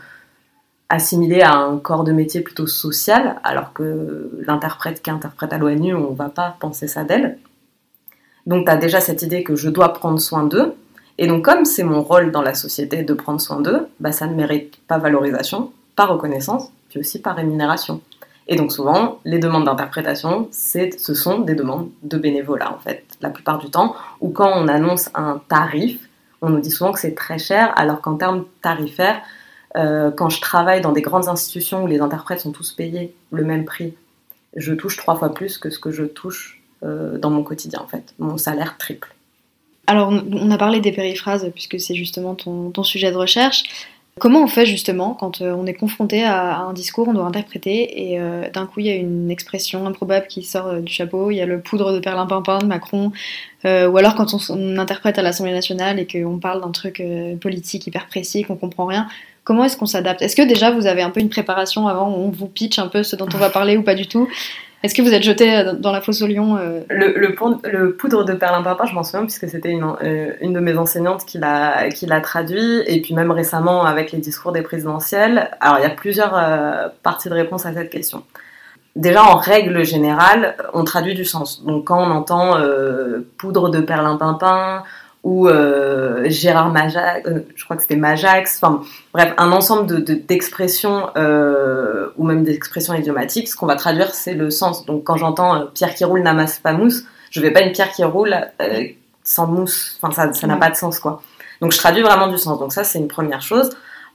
assimilé à un corps de métier plutôt social, alors que l'interprète qui interprète à l'ONU, on ne va pas penser ça d'elle. Donc tu as déjà cette idée que je dois prendre soin d'eux, et donc, comme c'est mon rôle dans la société de prendre soin d'eux, bah, ça ne mérite pas valorisation, pas reconnaissance, puis aussi pas rémunération. Et donc, souvent, les demandes d'interprétation, ce sont des demandes de bénévolat, en fait, la plupart du temps, ou quand on annonce un tarif, on nous dit souvent que c'est très cher, alors qu'en termes tarifaires, euh, quand je travaille dans des grandes institutions où les interprètes sont tous payés le même prix, je touche trois fois plus que ce que je touche euh, dans mon quotidien, en fait. Mon salaire triple. Alors, on a parlé des périphrases, puisque c'est justement ton, sujet de recherche. Comment on fait justement quand euh, on est confronté à, un discours, on doit interpréter, et d'un coup il y a une expression improbable qui sort du chapeau, il y a le poudre de perlimpinpin de Macron, ou alors quand on, interprète à l'Assemblée nationale et qu'on parle d'un truc politique hyper précis, qu'on comprend rien, comment est-ce qu'on s'adapte? Est-ce que déjà vous avez un peu une préparation avant, on vous pitch un peu ce dont on va parler ou pas du tout? Est-ce que vous êtes jeté euh, dans la fosse au lion euh? Le, poudre de perlimpinpin, je m'en souviens puisque c'était une, euh, une, de mes enseignantes qui l'a, qui l'a traduit, et puis même récemment avec les discours des présidentielles. Alors il y a plusieurs parties de réponse à cette question. Déjà, en règle générale, on traduit du sens. Donc quand on entend poudre de perlimpinpin ou euh, Gérard Majax, euh, je crois que c'était Majax, enfin bref, un ensemble d'expressions de, euh, ou même d'expressions idiomatiques, ce qu'on va traduire c'est le sens. Donc quand j'entends pierre qui roule n'amasse pas mousse, je vais pas une pierre qui roule sans mousse, enfin ça n'a pas de sens quoi. Donc je traduis vraiment du sens, donc ça c'est une première chose.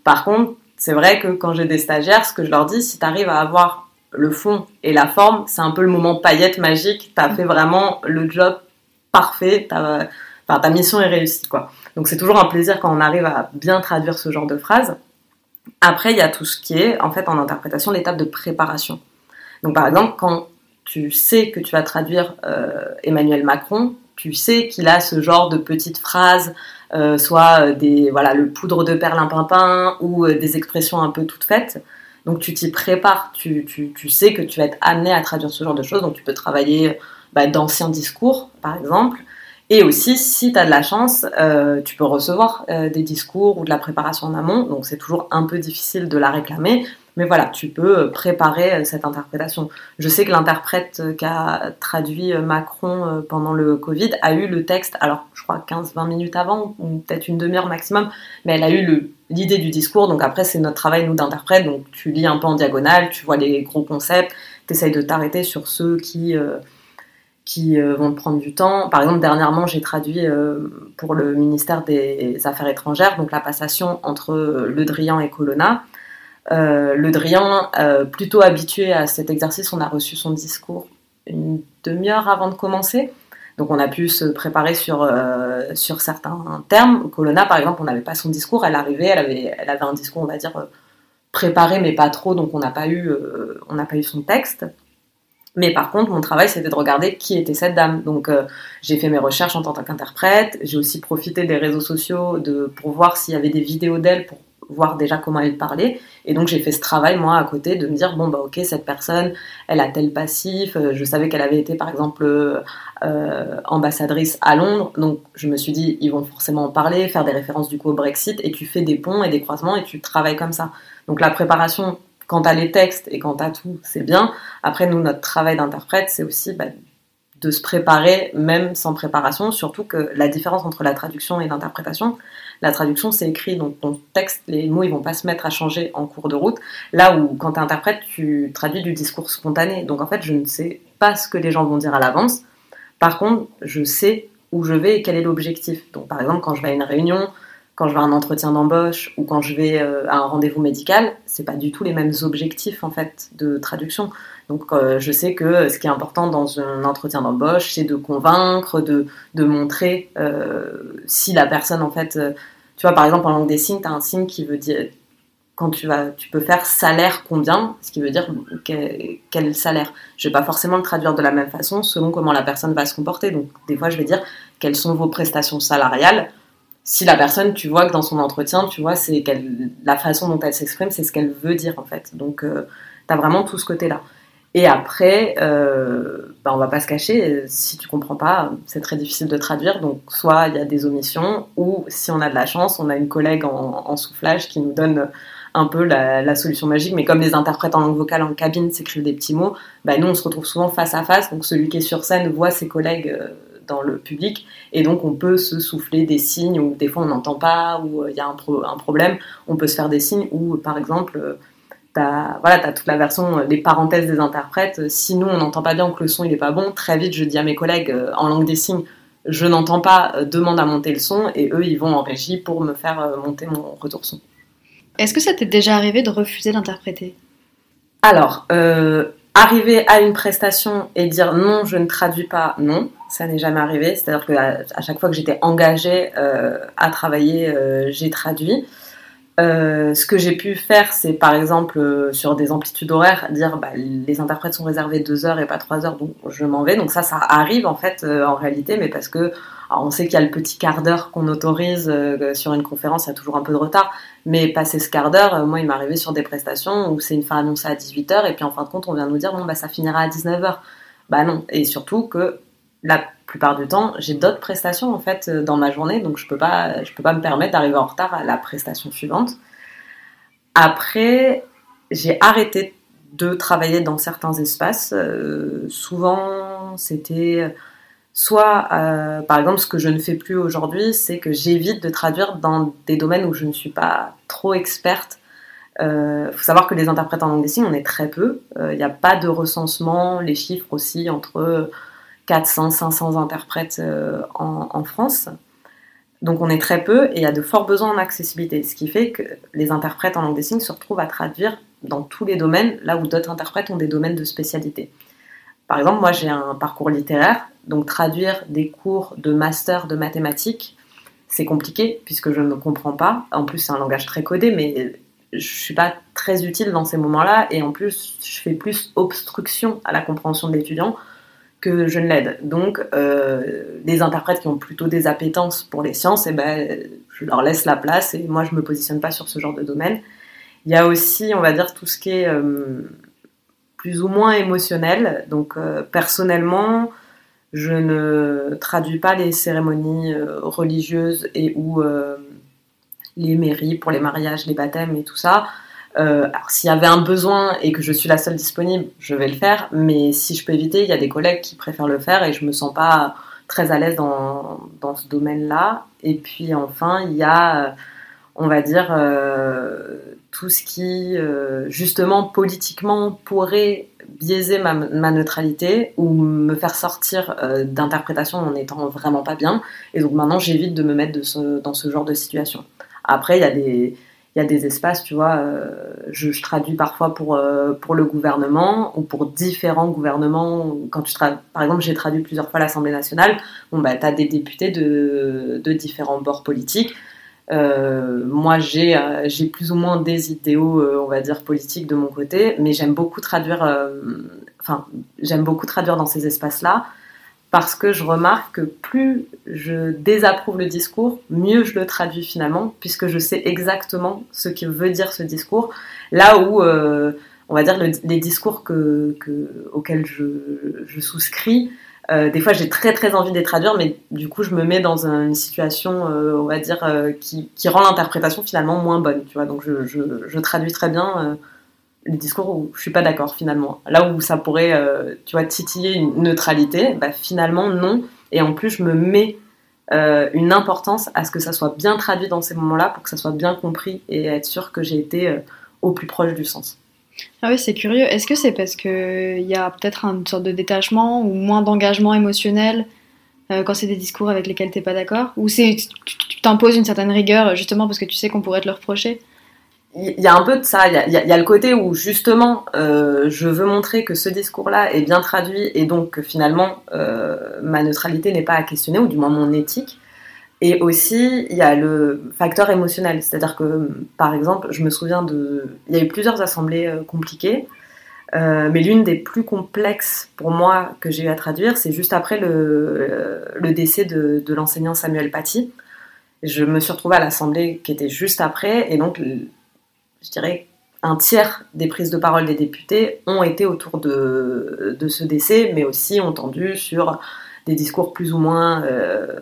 Par contre, c'est vrai que quand j'ai des stagiaires, ce que je leur dis, si tu arrives à avoir le fond et la forme, c'est un peu le moment paillette magique, tu as fait vraiment le job parfait, Enfin, ta mission est réussie, quoi. Donc c'est toujours un plaisir quand on arrive à bien traduire ce genre de phrase. Après, il y a tout ce qui est, en fait, en interprétation, l'étape de préparation. Donc par exemple, quand tu sais que tu vas traduire euh, Emmanuel Macron, tu sais qu'il a ce genre de petites phrases, euh, soit des voilà le poudre de perlimpinpin ou euh, des expressions un peu toutes faites. Donc tu t'y prépares, tu, tu, tu, sais que tu vas être amené à traduire ce genre de choses. Donc tu peux travailler bah, d'anciens discours, par exemple. Et aussi, si tu as de la chance, euh, tu peux recevoir euh, des discours ou de la préparation en amont. Donc c'est toujours un peu difficile de la réclamer. Mais voilà, tu peux préparer euh, cette interprétation. Je sais que l'interprète qui a traduit Macron pendant le Covid a eu le texte, alors je crois 15-20 minutes avant, ou peut-être une demi-heure maximum, mais elle a eu l'idée du discours. Donc après, c'est notre travail, nous, d'interprète. Donc tu lis un peu en diagonale, tu vois les gros concepts, tu essayes de t'arrêter sur ceux qui qui euh, vont prendre du temps. Par exemple, dernièrement, j'ai traduit euh, pour le ministère des Affaires étrangères, donc la passation entre Le Drian et Colonna. Euh, le Drian, plutôt habitué à cet exercice, on a reçu son discours une demi-heure avant de commencer. Donc on a pu se préparer sur, sur certains termes. Colonna, par exemple, on n'avait pas son discours, elle arrivait, elle avait, elle avait un discours, on va dire, préparé, mais pas trop, donc on n'a pas, eu, on pas eu son texte. Mais par contre, mon travail, c'était de regarder qui était cette dame. Donc, euh, j'ai fait mes recherches en tant qu'interprète. J'ai aussi profité des réseaux sociaux pour voir s'il y avait des vidéos d'elle pour voir déjà comment elle parlait. Et donc, j'ai fait ce travail, moi, à côté, de me dire, bon, bah, ok, cette personne, elle a tel passif. Euh, je savais qu'elle avait été, par exemple, euh, ambassadrice à Londres. Donc, je me suis dit, ils vont forcément en parler, faire des références du coup au Brexit. Et tu fais des ponts et des croisements et tu travailles comme ça. Donc, la préparation quand tu as les textes et quand tu as tout, c'est bien. Après, nous, notre travail d'interprète, c'est aussi bah, de se préparer, même sans préparation, surtout que la différence entre la traduction et l'interprétation, la traduction, c'est écrit, donc ton texte, les mots, ils vont pas se mettre à changer en cours de route. Là où, quand tu interprètes, tu traduis du discours spontané. Donc, en fait, je ne sais pas ce que les gens vont dire à l'avance. Par contre, je sais où je vais et quel est l'objectif. Donc, par exemple, quand je vais à une réunion, quand je vais à un entretien d'embauche ou quand je vais euh, à un rendez-vous médical, c'est pas du tout les mêmes objectifs en fait de traduction. Donc euh, je sais que ce qui est important dans un entretien d'embauche, c'est de convaincre, de, de montrer euh, si la personne en fait, tu vois par exemple en langue des signes, tu as un signe qui veut dire quand tu vas, tu peux faire salaire combien, ce qui veut dire quel, quel, salaire. Je vais pas forcément le traduire de la même façon selon comment la personne va se comporter. Donc des fois je vais dire quelles sont vos prestations salariales si la personne, tu vois que dans son entretien, tu vois, c'est la façon dont elle s'exprime, c'est ce qu'elle veut dire en fait. Donc, euh, tu as vraiment tout ce côté-là. Et après, euh, bah, on va pas se cacher, si tu comprends pas, c'est très difficile de traduire. Donc, soit il y a des omissions, ou si on a de la chance, on a une collègue en, soufflage qui nous donne un peu la, solution magique. Mais comme les interprètes en langue vocale en cabine s'écrivent des petits mots, bah, nous on se retrouve souvent face à face. Donc, celui qui est sur scène voit ses collègues. Euh, dans le public. Et donc, on peut se souffler des signes où des fois on n'entend pas, ou euh, il y a un, un, problème. On peut se faire des signes où, par exemple, euh, tu as, voilà, as toute la version, les euh, parenthèses des interprètes. Si nous, on n'entend pas bien que le son il est pas bon, très vite, je dis à mes collègues en langue des signes, je n'entends pas, demande à monter le son, et eux, ils vont en régie pour me faire monter mon retour son. Est-ce que ça t'est déjà arrivé de refuser d'interpréter? Alors, arriver à une prestation et dire non, je ne traduis pas, non, ça n'est jamais arrivé. C'est-à-dire qu'à à chaque fois que j'étais engagée euh, à travailler, euh, j'ai traduit. Euh, ce que j'ai pu faire, c'est par exemple sur des amplitudes horaires, dire bah, les interprètes sont réservés 2 heures et pas 3 heures, donc je m'en vais. Donc ça, ça arrive en fait en réalité, mais parce que on sait qu'il y a le petit quart d'heure qu'on autorise sur une conférence, il y a toujours un peu de retard. Mais passer ce quart d'heure, moi, il m'est arrivé sur des prestations où c'est une fin annoncée à 18h et puis en fin de compte, on vient nous dire bon, bah ça finira à 19h. Bah non. Et surtout que la plupart du temps, j'ai d'autres prestations en fait euh, dans ma journée, donc je peux pas, je peux pas me permettre d'arriver en retard à la prestation suivante. Après, j'ai arrêté de travailler dans certains espaces. Euh, souvent, c'était soit, euh, par exemple, ce que je ne fais plus aujourd'hui, c'est que j'évite de traduire dans des domaines où je ne suis pas trop experte. Il faut savoir que les interprètes en langue des signes, on est très peu. Il n'y a pas de recensement, les chiffres aussi entre 400, 500 interprètes euh, en, France. Donc on est très peu et il y a de forts besoins en accessibilité, ce qui fait que les interprètes en langue des signes se retrouvent à traduire dans tous les domaines, là où d'autres interprètes ont des domaines de spécialité. Par exemple, moi j'ai un parcours littéraire, donc traduire des cours de master de mathématiques, c'est compliqué puisque je ne comprends pas. En plus, c'est un langage très codé, mais je suis pas très utile dans ces moments-là et en plus, je fais plus obstruction à la compréhension de l'étudiant je ne l'aide. Donc, euh, les interprètes qui ont plutôt des appétences pour les sciences, et eh ben, je leur laisse la place et moi, je me positionne pas sur ce genre de domaine. Il y a aussi, on va dire, tout ce qui est euh, plus ou moins émotionnel. Donc, euh, personnellement, je ne traduis pas les cérémonies religieuses et ou les mairies pour les mariages, les baptêmes et tout ça. Euh, alors s'il y avait un besoin et que je suis la seule disponible, je vais le faire. Mais si je peux éviter, il y a des collègues qui préfèrent le faire et je me sens pas très à l'aise dans, dans ce domaine-là. Et puis enfin, il y a, euh, on va dire, euh, tout ce qui, justement, politiquement pourrait biaiser ma, neutralité ou me faire sortir d'interprétation en n'étant vraiment pas bien. Et donc maintenant, j'évite de me mettre dans ce genre de situation. Après, il y a des il y a des espaces, tu vois, euh, je, traduis parfois pour, euh, pour le gouvernement ou pour différents gouvernements. Quand tu par exemple, j'ai traduit plusieurs fois l'Assemblée nationale, bon, bah, tu as des députés de, de différents bords politiques. Euh, moi, j'ai j'ai plus ou moins des idéaux, on va dire, politiques de mon côté, mais j'aime beaucoup traduire, enfin, j'aime beaucoup traduire dans ces espaces-là parce que je remarque que plus je désapprouve le discours, mieux je le traduis finalement, puisque je sais exactement ce que veut dire ce discours. Là où, euh, on va dire, les discours que, auxquels je, souscris, euh, des fois j'ai très très envie de les traduire, mais du coup je me mets dans une situation, euh, on va dire, qui, rend l'interprétation finalement moins bonne. Tu vois, donc je traduis très bien les discours où je suis pas d'accord finalement. Là où ça pourrait, euh, tu vois, titiller une neutralité, bah, finalement non. Et en plus, je me mets euh, une importance à ce que ça soit bien traduit dans ces moments-là pour que ça soit bien compris et être sûr que j'ai été euh, au plus proche du sens. Ah oui, c'est curieux. Est-ce que c'est parce qu'il y a peut-être une sorte de détachement ou moins d'engagement émotionnel quand c'est des discours avec lesquels t'es pas d'accord? Ou c'est tu t'imposes une certaine rigueur justement parce que tu sais qu'on pourrait te le reprocher? Il y a un peu de ça, il y a, le côté où justement euh, je veux montrer que ce discours-là est bien traduit et donc que finalement euh, ma neutralité n'est pas à questionner, ou du moins mon éthique. Et aussi, il y a le facteur émotionnel, c'est-à-dire que par exemple, je me souviens de... Il y a eu plusieurs assemblées euh, compliquées, mais l'une des plus complexes pour moi que j'ai eu à traduire, c'est juste après le, le décès de, de l'enseignant Samuel Paty. Je me suis retrouvée à l'assemblée qui était juste après, et donc je dirais, un tiers des prises de parole des députés ont été autour de, ce décès, mais aussi entendu sur des discours plus ou moins euh,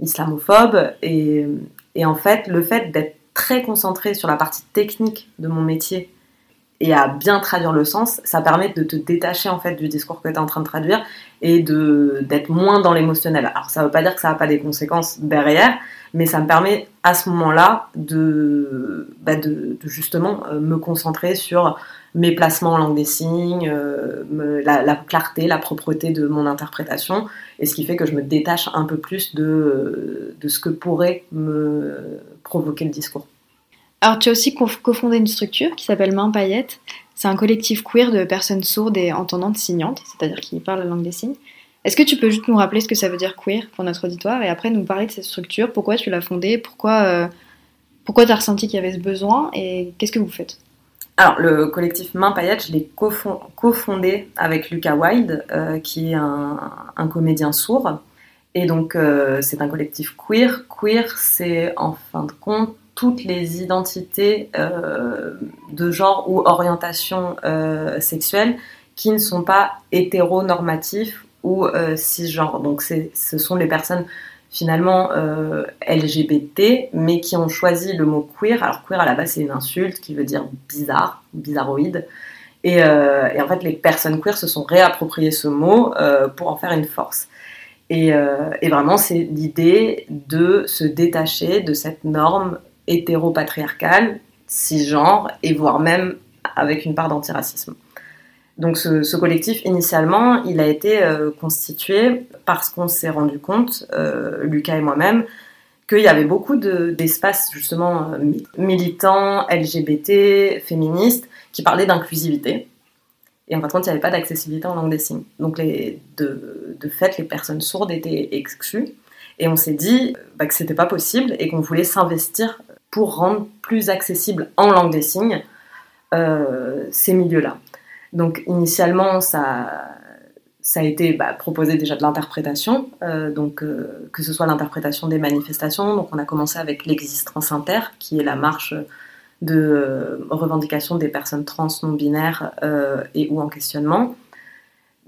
islamophobes. Et, et, en fait, le fait d'être très concentré sur la partie technique de mon métier et à bien traduire le sens, ça permet de te détacher en fait du discours que tu es en train de traduire et d'être moins dans l'émotionnel. Alors ça veut pas dire que ça n'a pas des conséquences derrière, mais ça me permet à ce moment-là de, bah justement euh, me concentrer sur mes placements en langue des signes, euh, la, clarté, la propreté de mon interprétation, et ce qui fait que je me détache un peu plus de, de ce que pourrait me provoquer le discours. Alors tu as aussi cofondé une structure qui s'appelle Main Paillette. C'est un collectif queer de personnes sourdes et entendantes signantes, c'est-à-dire qui parlent la langue des signes. Est-ce que tu peux juste nous rappeler ce que ça veut dire queer pour notre auditoire et après nous parler de cette structure, pourquoi tu l'as fondée, pourquoi, euh, pourquoi tu as ressenti qu'il y avait ce besoin et qu'est-ce que vous faites? Alors, le collectif Main Paillette, je l'ai cofondé avec Lucas Wilde, euh, qui est un, comédien sourd. Et donc, euh, c'est un collectif queer. Queer, c'est en fin de compte toutes les identités de genre ou orientation sexuelle qui ne sont pas hétéronormatifs ou euh, cisgenres. Donc ce sont les personnes finalement euh, LGBT, mais qui ont choisi le mot queer. Alors queer à la base c'est une insulte qui veut dire bizarre, bizarroïde. Et, euh, en fait les personnes queer se sont réappropriées ce mot pour en faire une force. Et, et vraiment c'est l'idée de se détacher de cette norme hétéropatriarcale, cisgenre, et voire même avec une part d'antiracisme. Donc ce, collectif, initialement, il a été euh, constitué parce qu'on s'est rendu compte, euh, Lucas et moi-même, qu'il y avait beaucoup d'espaces justement euh, militants, LGBT, féministes, qui parlaient d'inclusivité. Et en fin de compte, il n'y avait pas d'accessibilité en langue des signes. Donc de, fait, les personnes sourdes étaient exclues. Et on s'est dit bah, que c'était pas possible et qu'on voulait s'investir pour rendre plus accessible en langue des signes ces milieux-là. Donc initialement, ça, a été bah, proposé déjà de l'interprétation, euh, donc euh, que ce soit l'interprétation des manifestations. Donc on a commencé avec l'existence inter, qui est la marche de euh, revendication des personnes trans non binaires et ou en questionnement.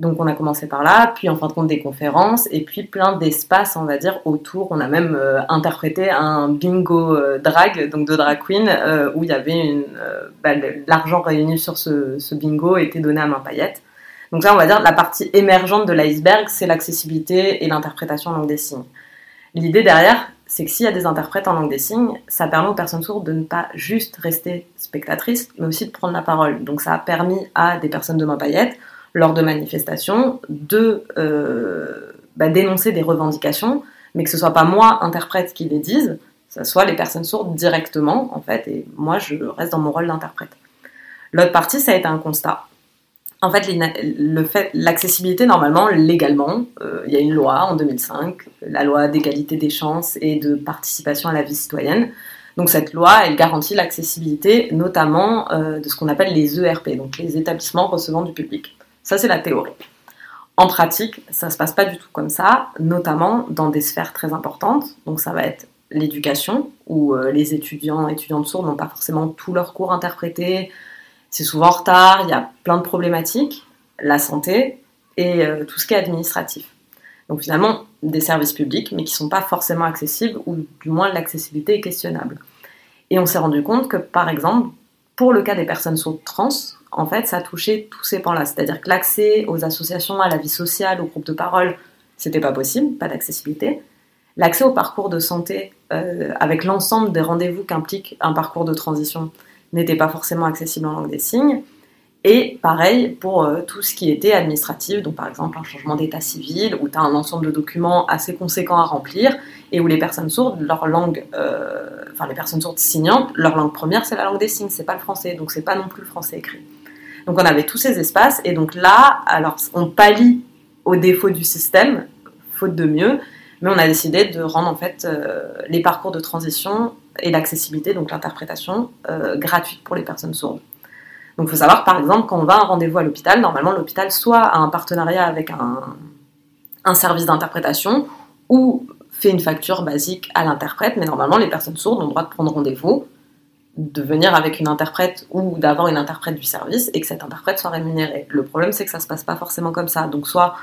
Donc on a commencé par là, puis en fin de compte des conférences, et puis plein d'espaces, on va dire, autour. On a même euh, interprété un bingo euh, drag, donc de drag queen, euh, où il y avait une, bah, l'argent réuni sur ce, bingo était donné à main paillette. Donc ça, on va dire, la partie émergente de l'iceberg, c'est l'accessibilité et l'interprétation en langue des signes. L'idée derrière, c'est que s'il y a des interprètes en langue des signes, ça permet aux personnes sourdes de ne pas juste rester spectatrices, mais aussi de prendre la parole. Donc ça a permis à des personnes de main paillette lors de manifestations de euh, bah, dénoncer des revendications, mais que ce soit pas moi, interprète, qui les dise, ce soit les personnes sourdes directement, en fait, et moi, je reste dans mon rôle d'interprète. L'autre partie, ça a été un constat. En fait, fait, l'accessibilité, normalement, légalement, euh, il y a une loi en 2005, la loi d'égalité des chances et de participation à la vie citoyenne. Donc cette loi, elle garantit l'accessibilité, notamment euh, de ce qu'on appelle les ERP, donc les établissements recevant du public. Ça, c'est la théorie. En pratique, ça se passe pas du tout comme ça, notamment dans des sphères très importantes. Donc ça va être l'éducation, où euh, les étudiants étudiantes sourds n'ont pas forcément tous leurs cours interprétés, c'est souvent en retard, il y a plein de problématiques, la santé et euh, tout ce qui est administratif. Donc finalement, des services publics, mais qui ne sont pas forcément accessibles, ou du moins l'accessibilité est questionnable. Et on s'est rendu compte que, par exemple, pour le cas des personnes sourdes trans, en fait, ça touchait tous ces pans-là. C'est-à-dire que l'accès aux associations, à la vie sociale, aux groupes de parole, c'était pas possible, pas d'accessibilité. L'accès au parcours de santé, euh, avec l'ensemble des rendez-vous qu'implique un parcours de transition, n'était pas forcément accessible en langue des signes. Et pareil pour euh, tout ce qui était administratif, donc par exemple un changement d'état civil, où tu as un ensemble de documents assez conséquents à remplir, et où les personnes sourdes, leur langue, euh, les personnes sourdes signantes, leur langue première c'est la langue des signes, c'est pas le français, donc c'est pas non plus le français écrit. Donc on avait tous ces espaces, et donc là, alors on pallie au défaut du système, faute de mieux, mais on a décidé de rendre en fait euh, les parcours de transition et l'accessibilité, donc l'interprétation, gratuite pour les personnes sourdes. Donc il faut savoir, par exemple, quand on va à un rendez-vous à l'hôpital, normalement l'hôpital soit a un partenariat avec un, service d'interprétation ou fait une facture basique à l'interprète, mais normalement les personnes sourdes ont le droit de prendre rendez-vous, de venir avec une interprète ou d'avoir une interprète du service et que cette interprète soit rémunérée. Le problème c'est que ça se passe pas forcément comme ça. Donc soit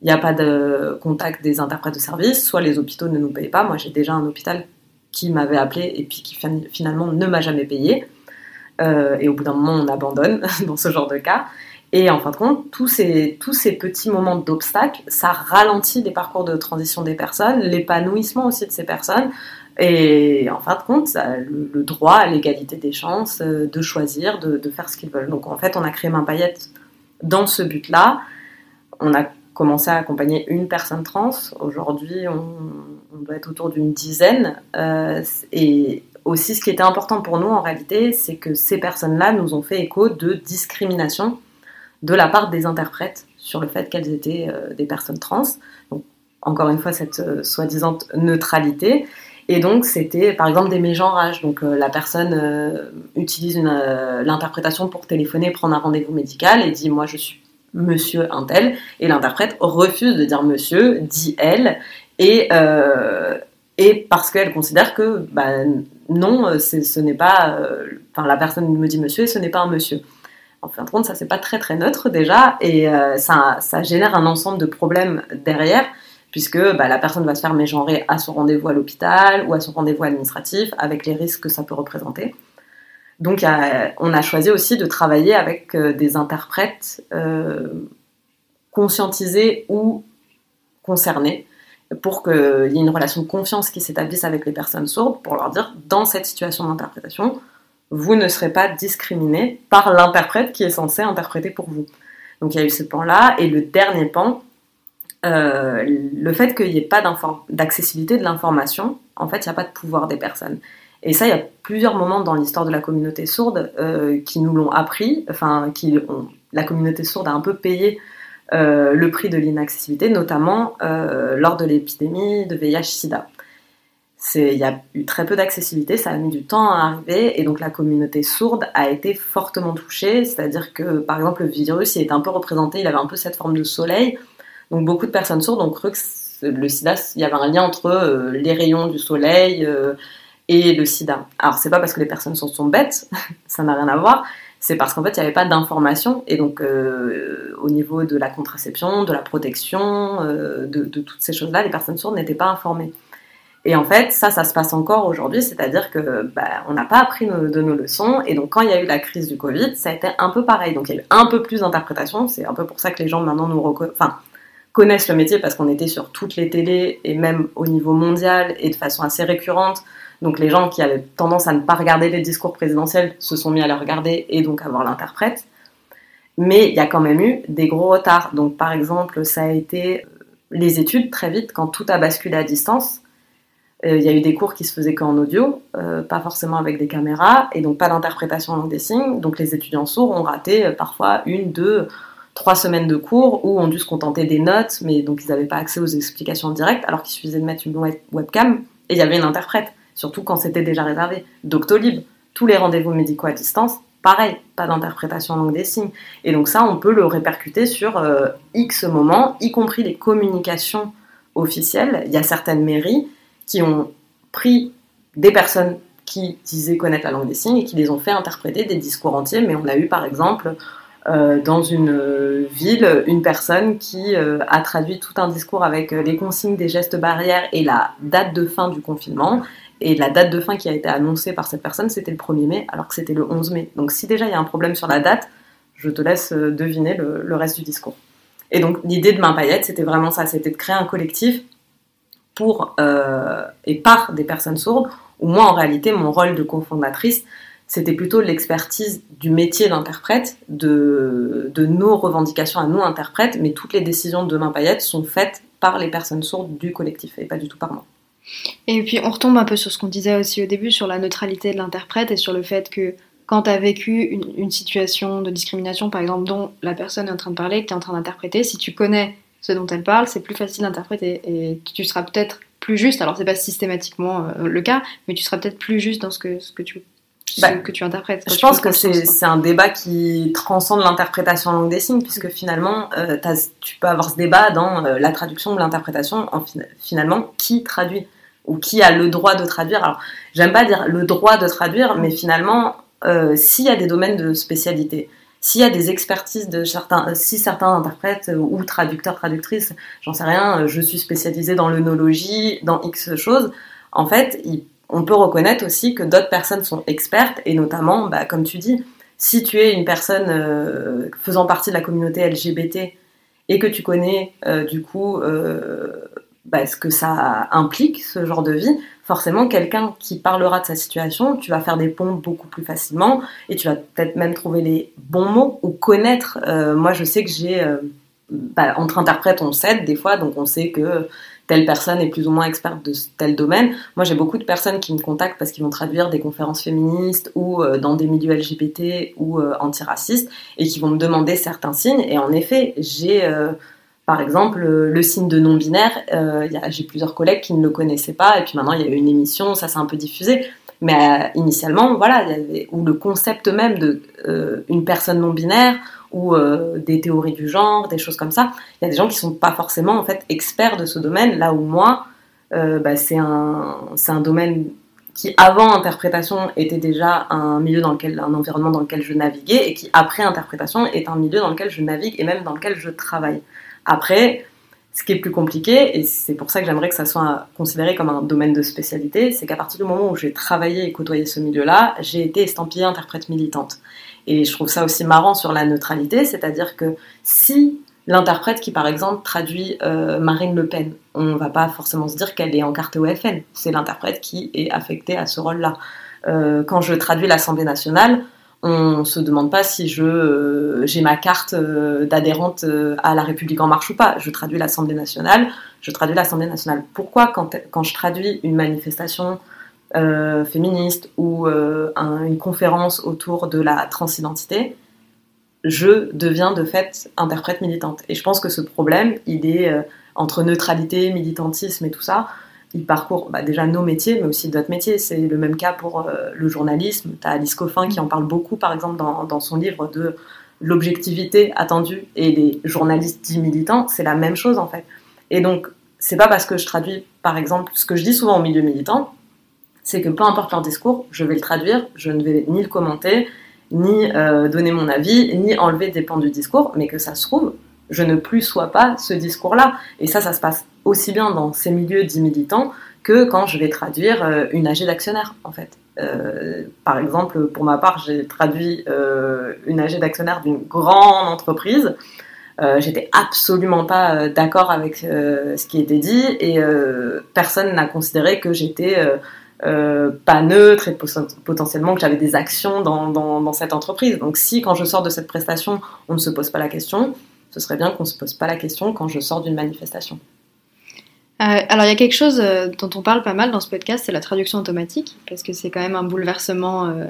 il n'y a pas de contact des interprètes de service, soit les hôpitaux ne nous payent pas. Moi j'ai déjà un hôpital qui m'avait appelé et puis qui finalement ne m'a jamais payé. Euh, et au bout d'un moment, on abandonne dans ce genre de cas. Et en fin de compte, tous ces, tous ces petits moments d'obstacle, ça ralentit les parcours de transition des personnes, l'épanouissement aussi de ces personnes, et en fin de compte, le, droit à l'égalité des chances, euh, de choisir, de, faire ce qu'ils veulent. Donc en fait, on a créé Main Paillette dans ce but-là. On a commencé à accompagner une personne trans. Aujourd'hui, on, doit être autour d'une dizaine. Euh, et aussi, ce qui était important pour nous en réalité, c'est que ces personnes-là nous ont fait écho de discrimination de la part des interprètes sur le fait qu'elles étaient euh, des personnes trans. Donc, encore une fois, cette soi-disant neutralité. Et donc, c'était par exemple des mégenrages. Donc, euh, la personne utilise l'interprétation pour téléphoner, prendre un rendez-vous médical et dit Moi, je suis monsieur un tel. Et l'interprète refuse de dire monsieur, dit elle. Et, et parce qu'elle considère que bah, non, euh, ce n'est pas. Euh, enfin, la personne me dit monsieur et ce n'est pas un monsieur. En fin de compte, ça c'est pas très très neutre déjà et euh, ça, ça, génère un ensemble de problèmes derrière puisque bah, la personne va se faire mégenrer à son rendez-vous à l'hôpital ou à son rendez-vous administratif avec les risques que ça peut représenter. Donc on a choisi aussi de travailler avec des interprètes conscientisés ou concernés pour qu'il y ait une relation de confiance qui s'établisse avec les personnes sourdes, pour leur dire, dans cette situation d'interprétation, vous ne serez pas discriminé par l'interprète qui est censé interpréter pour vous. Donc il y a eu ce pan-là, et le dernier pan, euh, le fait qu'il n'y ait pas d'accessibilité de l'information, en fait, il n'y a pas de pouvoir des personnes. Et ça, il y a plusieurs moments dans l'histoire de la communauté sourde euh, qui nous l'ont appris, enfin, qui ont, la communauté sourde a un peu payé euh, le prix de l'inaccessibilité, notamment lors de l'épidémie de VIH-Sida. Il y a eu très peu d'accessibilité, ça a mis du temps à arriver, et donc la communauté sourde a été fortement touchée, c'est-à-dire que par exemple le virus il était un peu représenté, il avait un peu cette forme de soleil, donc beaucoup de personnes sourdes ont cru que le sida, il y avait un lien entre euh, les rayons du soleil et le sida. Alors c'est pas parce que les personnes sourdes sont bêtes, ça n'a rien à voir, c'est parce qu'en fait, il n'y avait pas d'information. Et donc, euh, au niveau de la contraception, de la protection, euh, de, toutes ces choses-là, les personnes sourdes n'étaient pas informées. Et en fait, ça, ça se passe encore aujourd'hui, c'est-à-dire que bah, on n'a pas appris de nos leçons. Et donc, quand il y a eu la crise du Covid, ça a été un peu pareil. Donc, il y a eu un peu plus d'interprétation. C'est un peu pour ça que les gens maintenant nous enfin, connaissent le métier parce qu'on était sur toutes les télés et même au niveau mondial et de façon assez récurrente. Donc les gens qui avaient tendance à ne pas regarder les discours présidentiels se sont mis à les regarder et donc à voir l'interprète. Mais il y a quand même eu des gros retards. Donc par exemple, ça a été euh, les études très vite quand tout a basculé à distance. Euh, il y a eu des cours qui se faisaient qu'en audio, euh, pas forcément avec des caméras, et donc pas d'interprétation en langue des signes. Donc les étudiants sourds ont raté parfois une, deux, trois semaines de cours où ont dû se contenter des notes, mais donc ils n'avaient pas accès aux explications directes, alors qu'il suffisait de mettre une webcam et il y avait une interprète surtout quand c'était déjà réservé. Doctolib, tous les rendez-vous médicaux à distance, pareil, pas d'interprétation en langue des signes. Et donc ça, on peut le répercuter sur euh, X moments, y compris les communications officielles. Il y a certaines mairies qui ont pris des personnes qui disaient connaître la langue des signes et qui les ont fait interpréter des discours entiers. Mais on a eu par exemple euh, dans une euh, ville une personne qui a traduit tout un discours avec les consignes des gestes barrières et la date de fin du confinement et la date de fin qui a été annoncée par cette personne, c'était le 1er mai, alors que c'était le 11 mai. Donc si déjà il y a un problème sur la date, je te laisse euh, deviner le, reste du discours. Et donc l'idée de Main Paillette, c'était vraiment ça, c'était de créer un collectif pour euh, et par des personnes sourdes, où moi en réalité mon rôle de cofondatrice, c'était plutôt l'expertise du métier d'interprète, de, nos revendications à nous interprètes, mais toutes les décisions de Demain Paillette sont faites par les personnes sourdes du collectif et pas du tout par moi. Et puis on retombe un peu sur ce qu'on disait aussi au début, sur la neutralité de l'interprète et sur le fait que quand tu as vécu une, situation de discrimination, par exemple, dont la personne est en train de parler, que tu es en train d'interpréter, si tu connais ce dont elle parle, c'est plus facile d'interpréter et tu seras peut-être plus juste. Alors, c'est pas systématiquement euh, le cas, mais tu seras peut-être plus juste dans ce que, ce que tu bah, que tu interprètes. Je pense que c'est un débat qui transcende l'interprétation en langue des signes, puisque finalement, euh, tu peux avoir ce débat dans euh, la traduction ou l'interprétation, finalement, qui traduit ou qui a le droit de traduire. Alors, j'aime pas dire le droit de traduire, mais finalement, euh, s'il y a des domaines de spécialité, s'il y a des expertises de certains, si certains interprètes ou traducteurs, traductrices, j'en sais rien, je suis spécialisée dans l'œnologie, dans X choses, en fait, on peut reconnaître aussi que d'autres personnes sont expertes, et notamment, bah, comme tu dis, si tu es une personne euh, faisant partie de la communauté LGBT et que tu connais euh, du coup bah, ce que ça implique, ce genre de vie, forcément, quelqu'un qui parlera de sa situation, tu vas faire des ponts beaucoup plus facilement et tu vas peut-être même trouver les bons mots ou connaître. Euh, moi, je sais que j'ai. Euh, bah, entre interprètes, on s'aide des fois, donc on sait que telle personne est plus ou moins experte de tel domaine. Moi, j'ai beaucoup de personnes qui me contactent parce qu'ils vont traduire des conférences féministes ou euh, dans des milieux LGBT ou antiracistes et qui vont me demander certains signes. Et en effet, j'ai par exemple, le signe de non-binaire, euh, j'ai plusieurs collègues qui ne le connaissaient pas, et puis maintenant il y a eu une émission, ça s'est un peu diffusé. Mais euh, initialement, voilà, il ou le concept même de euh, une personne non-binaire, ou des théories du genre, des choses comme ça, il y a des gens qui sont pas forcément en fait experts de ce domaine, là où moi, bah, c'est un, c'est un domaine qui avant interprétation était déjà un milieu dans lequel, un environnement dans lequel je naviguais, et qui après interprétation est un milieu dans lequel je navigue et même dans lequel je travaille. Après, ce qui est plus compliqué, et c'est pour ça que j'aimerais que ça soit considéré comme un domaine de spécialité, c'est qu'à partir du moment où j'ai travaillé et côtoyé ce milieu-là, j'ai été estampillée interprète militante. Et je trouve ça aussi marrant sur la neutralité, c'est-à-dire que si l'interprète qui, par exemple, traduit euh, Marine Le Pen, on ne va pas forcément se dire qu'elle est encartée au FN, c'est l'interprète qui est affecté à ce rôle-là. Euh, quand je traduis l'Assemblée nationale, on se demande pas si je euh, j'ai ma carte d'adhérente à la République en marche ou pas. Je traduis l'Assemblée nationale. Je traduis l'Assemblée nationale. Pourquoi quand, quand je traduis une manifestation féministe ou une conférence autour de la transidentité, je deviens de fait interprète militante. Et je pense que ce problème, il est entre neutralité, militantisme et tout ça il parcourt bah, déjà nos métiers, mais aussi d'autres métiers. C'est le même cas pour euh, le journalisme. Tu as Alice Coffin qui en parle beaucoup, par exemple, dans, son livre de l'objectivité attendue et les journalistes dits militants. C'est la même chose, en fait. Et donc, c'est pas parce que je traduis, par exemple, ce que je dis souvent au milieu militant, c'est que peu importe leur discours, je vais le traduire, je ne vais ni le commenter, ni euh, donner mon avis, ni enlever des pans du discours, mais que ça se trouve, je ne plus sois pas ce discours-là. Et ça, ça se passe aussi bien dans ces milieux dits militants que quand je vais traduire euh, une AG d'actionnaire, en fait. Euh, par exemple, pour ma part, j'ai traduit une AG d'actionnaire d'une grande entreprise. J'étais absolument pas d'accord avec ce qui était dit et personne n'a considéré que j'étais pas neutre et potentiellement que j'avais des actions dans, dans, cette entreprise. Donc si quand je sors de cette prestation, on ne se pose pas la question, ce serait bien qu'on ne se pose pas la question quand je sors d'une manifestation. Euh, alors il y a quelque chose euh, dont on parle pas mal dans ce podcast, c'est la traduction automatique, parce que c'est quand même un bouleversement, euh,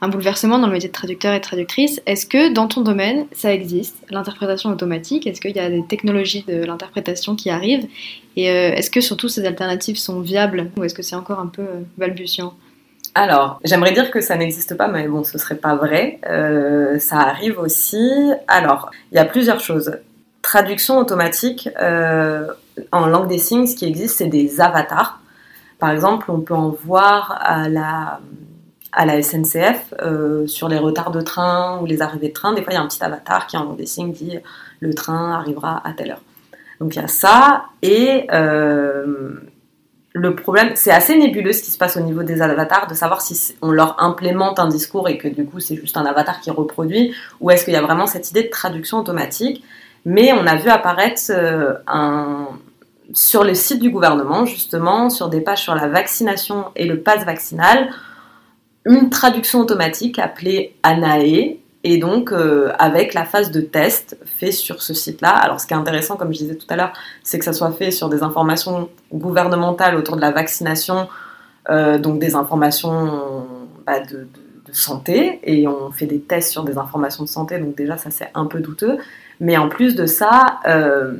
un bouleversement dans le métier de traducteur et traductrice. Est-ce que dans ton domaine, ça existe, l'interprétation automatique? Est-ce qu'il y a des technologies de l'interprétation qui arrivent? Et est-ce que surtout ces alternatives sont viables ou est-ce que c'est encore un peu balbutiant? Alors, j'aimerais dire que ça n'existe pas, mais bon, ce serait pas vrai. Euh, ça arrive aussi. Alors, il y a plusieurs choses. Traduction automatique euh, en langue des signes, ce qui existe, c'est des avatars. Par exemple, on peut en voir à la, à la SNCF euh, sur les retards de train ou les arrivées de train. Des fois, il y a un petit avatar qui en des signes dit le train arrivera à telle heure. Donc il y a ça et le problème, c'est assez nébuleux ce qui se passe au niveau des avatars, de savoir si on leur implémente un discours et que du coup c'est juste un avatar qui reproduit, ou est-ce qu'il y a vraiment cette idée de traduction automatique. Mais on a vu apparaître euh, un, sur le site du gouvernement, justement, sur des pages sur la vaccination et le pass vaccinal, une traduction automatique appelée ANAE, et donc euh, avec la phase de test fait sur ce site-là. Alors ce qui est intéressant, comme je disais tout à l'heure, c'est que ça soit fait sur des informations gouvernementales autour de la vaccination, euh, donc des informations bah, de, santé, et on fait des tests sur des informations de santé, donc déjà ça c'est un peu douteux. Mais en plus de ça, euh,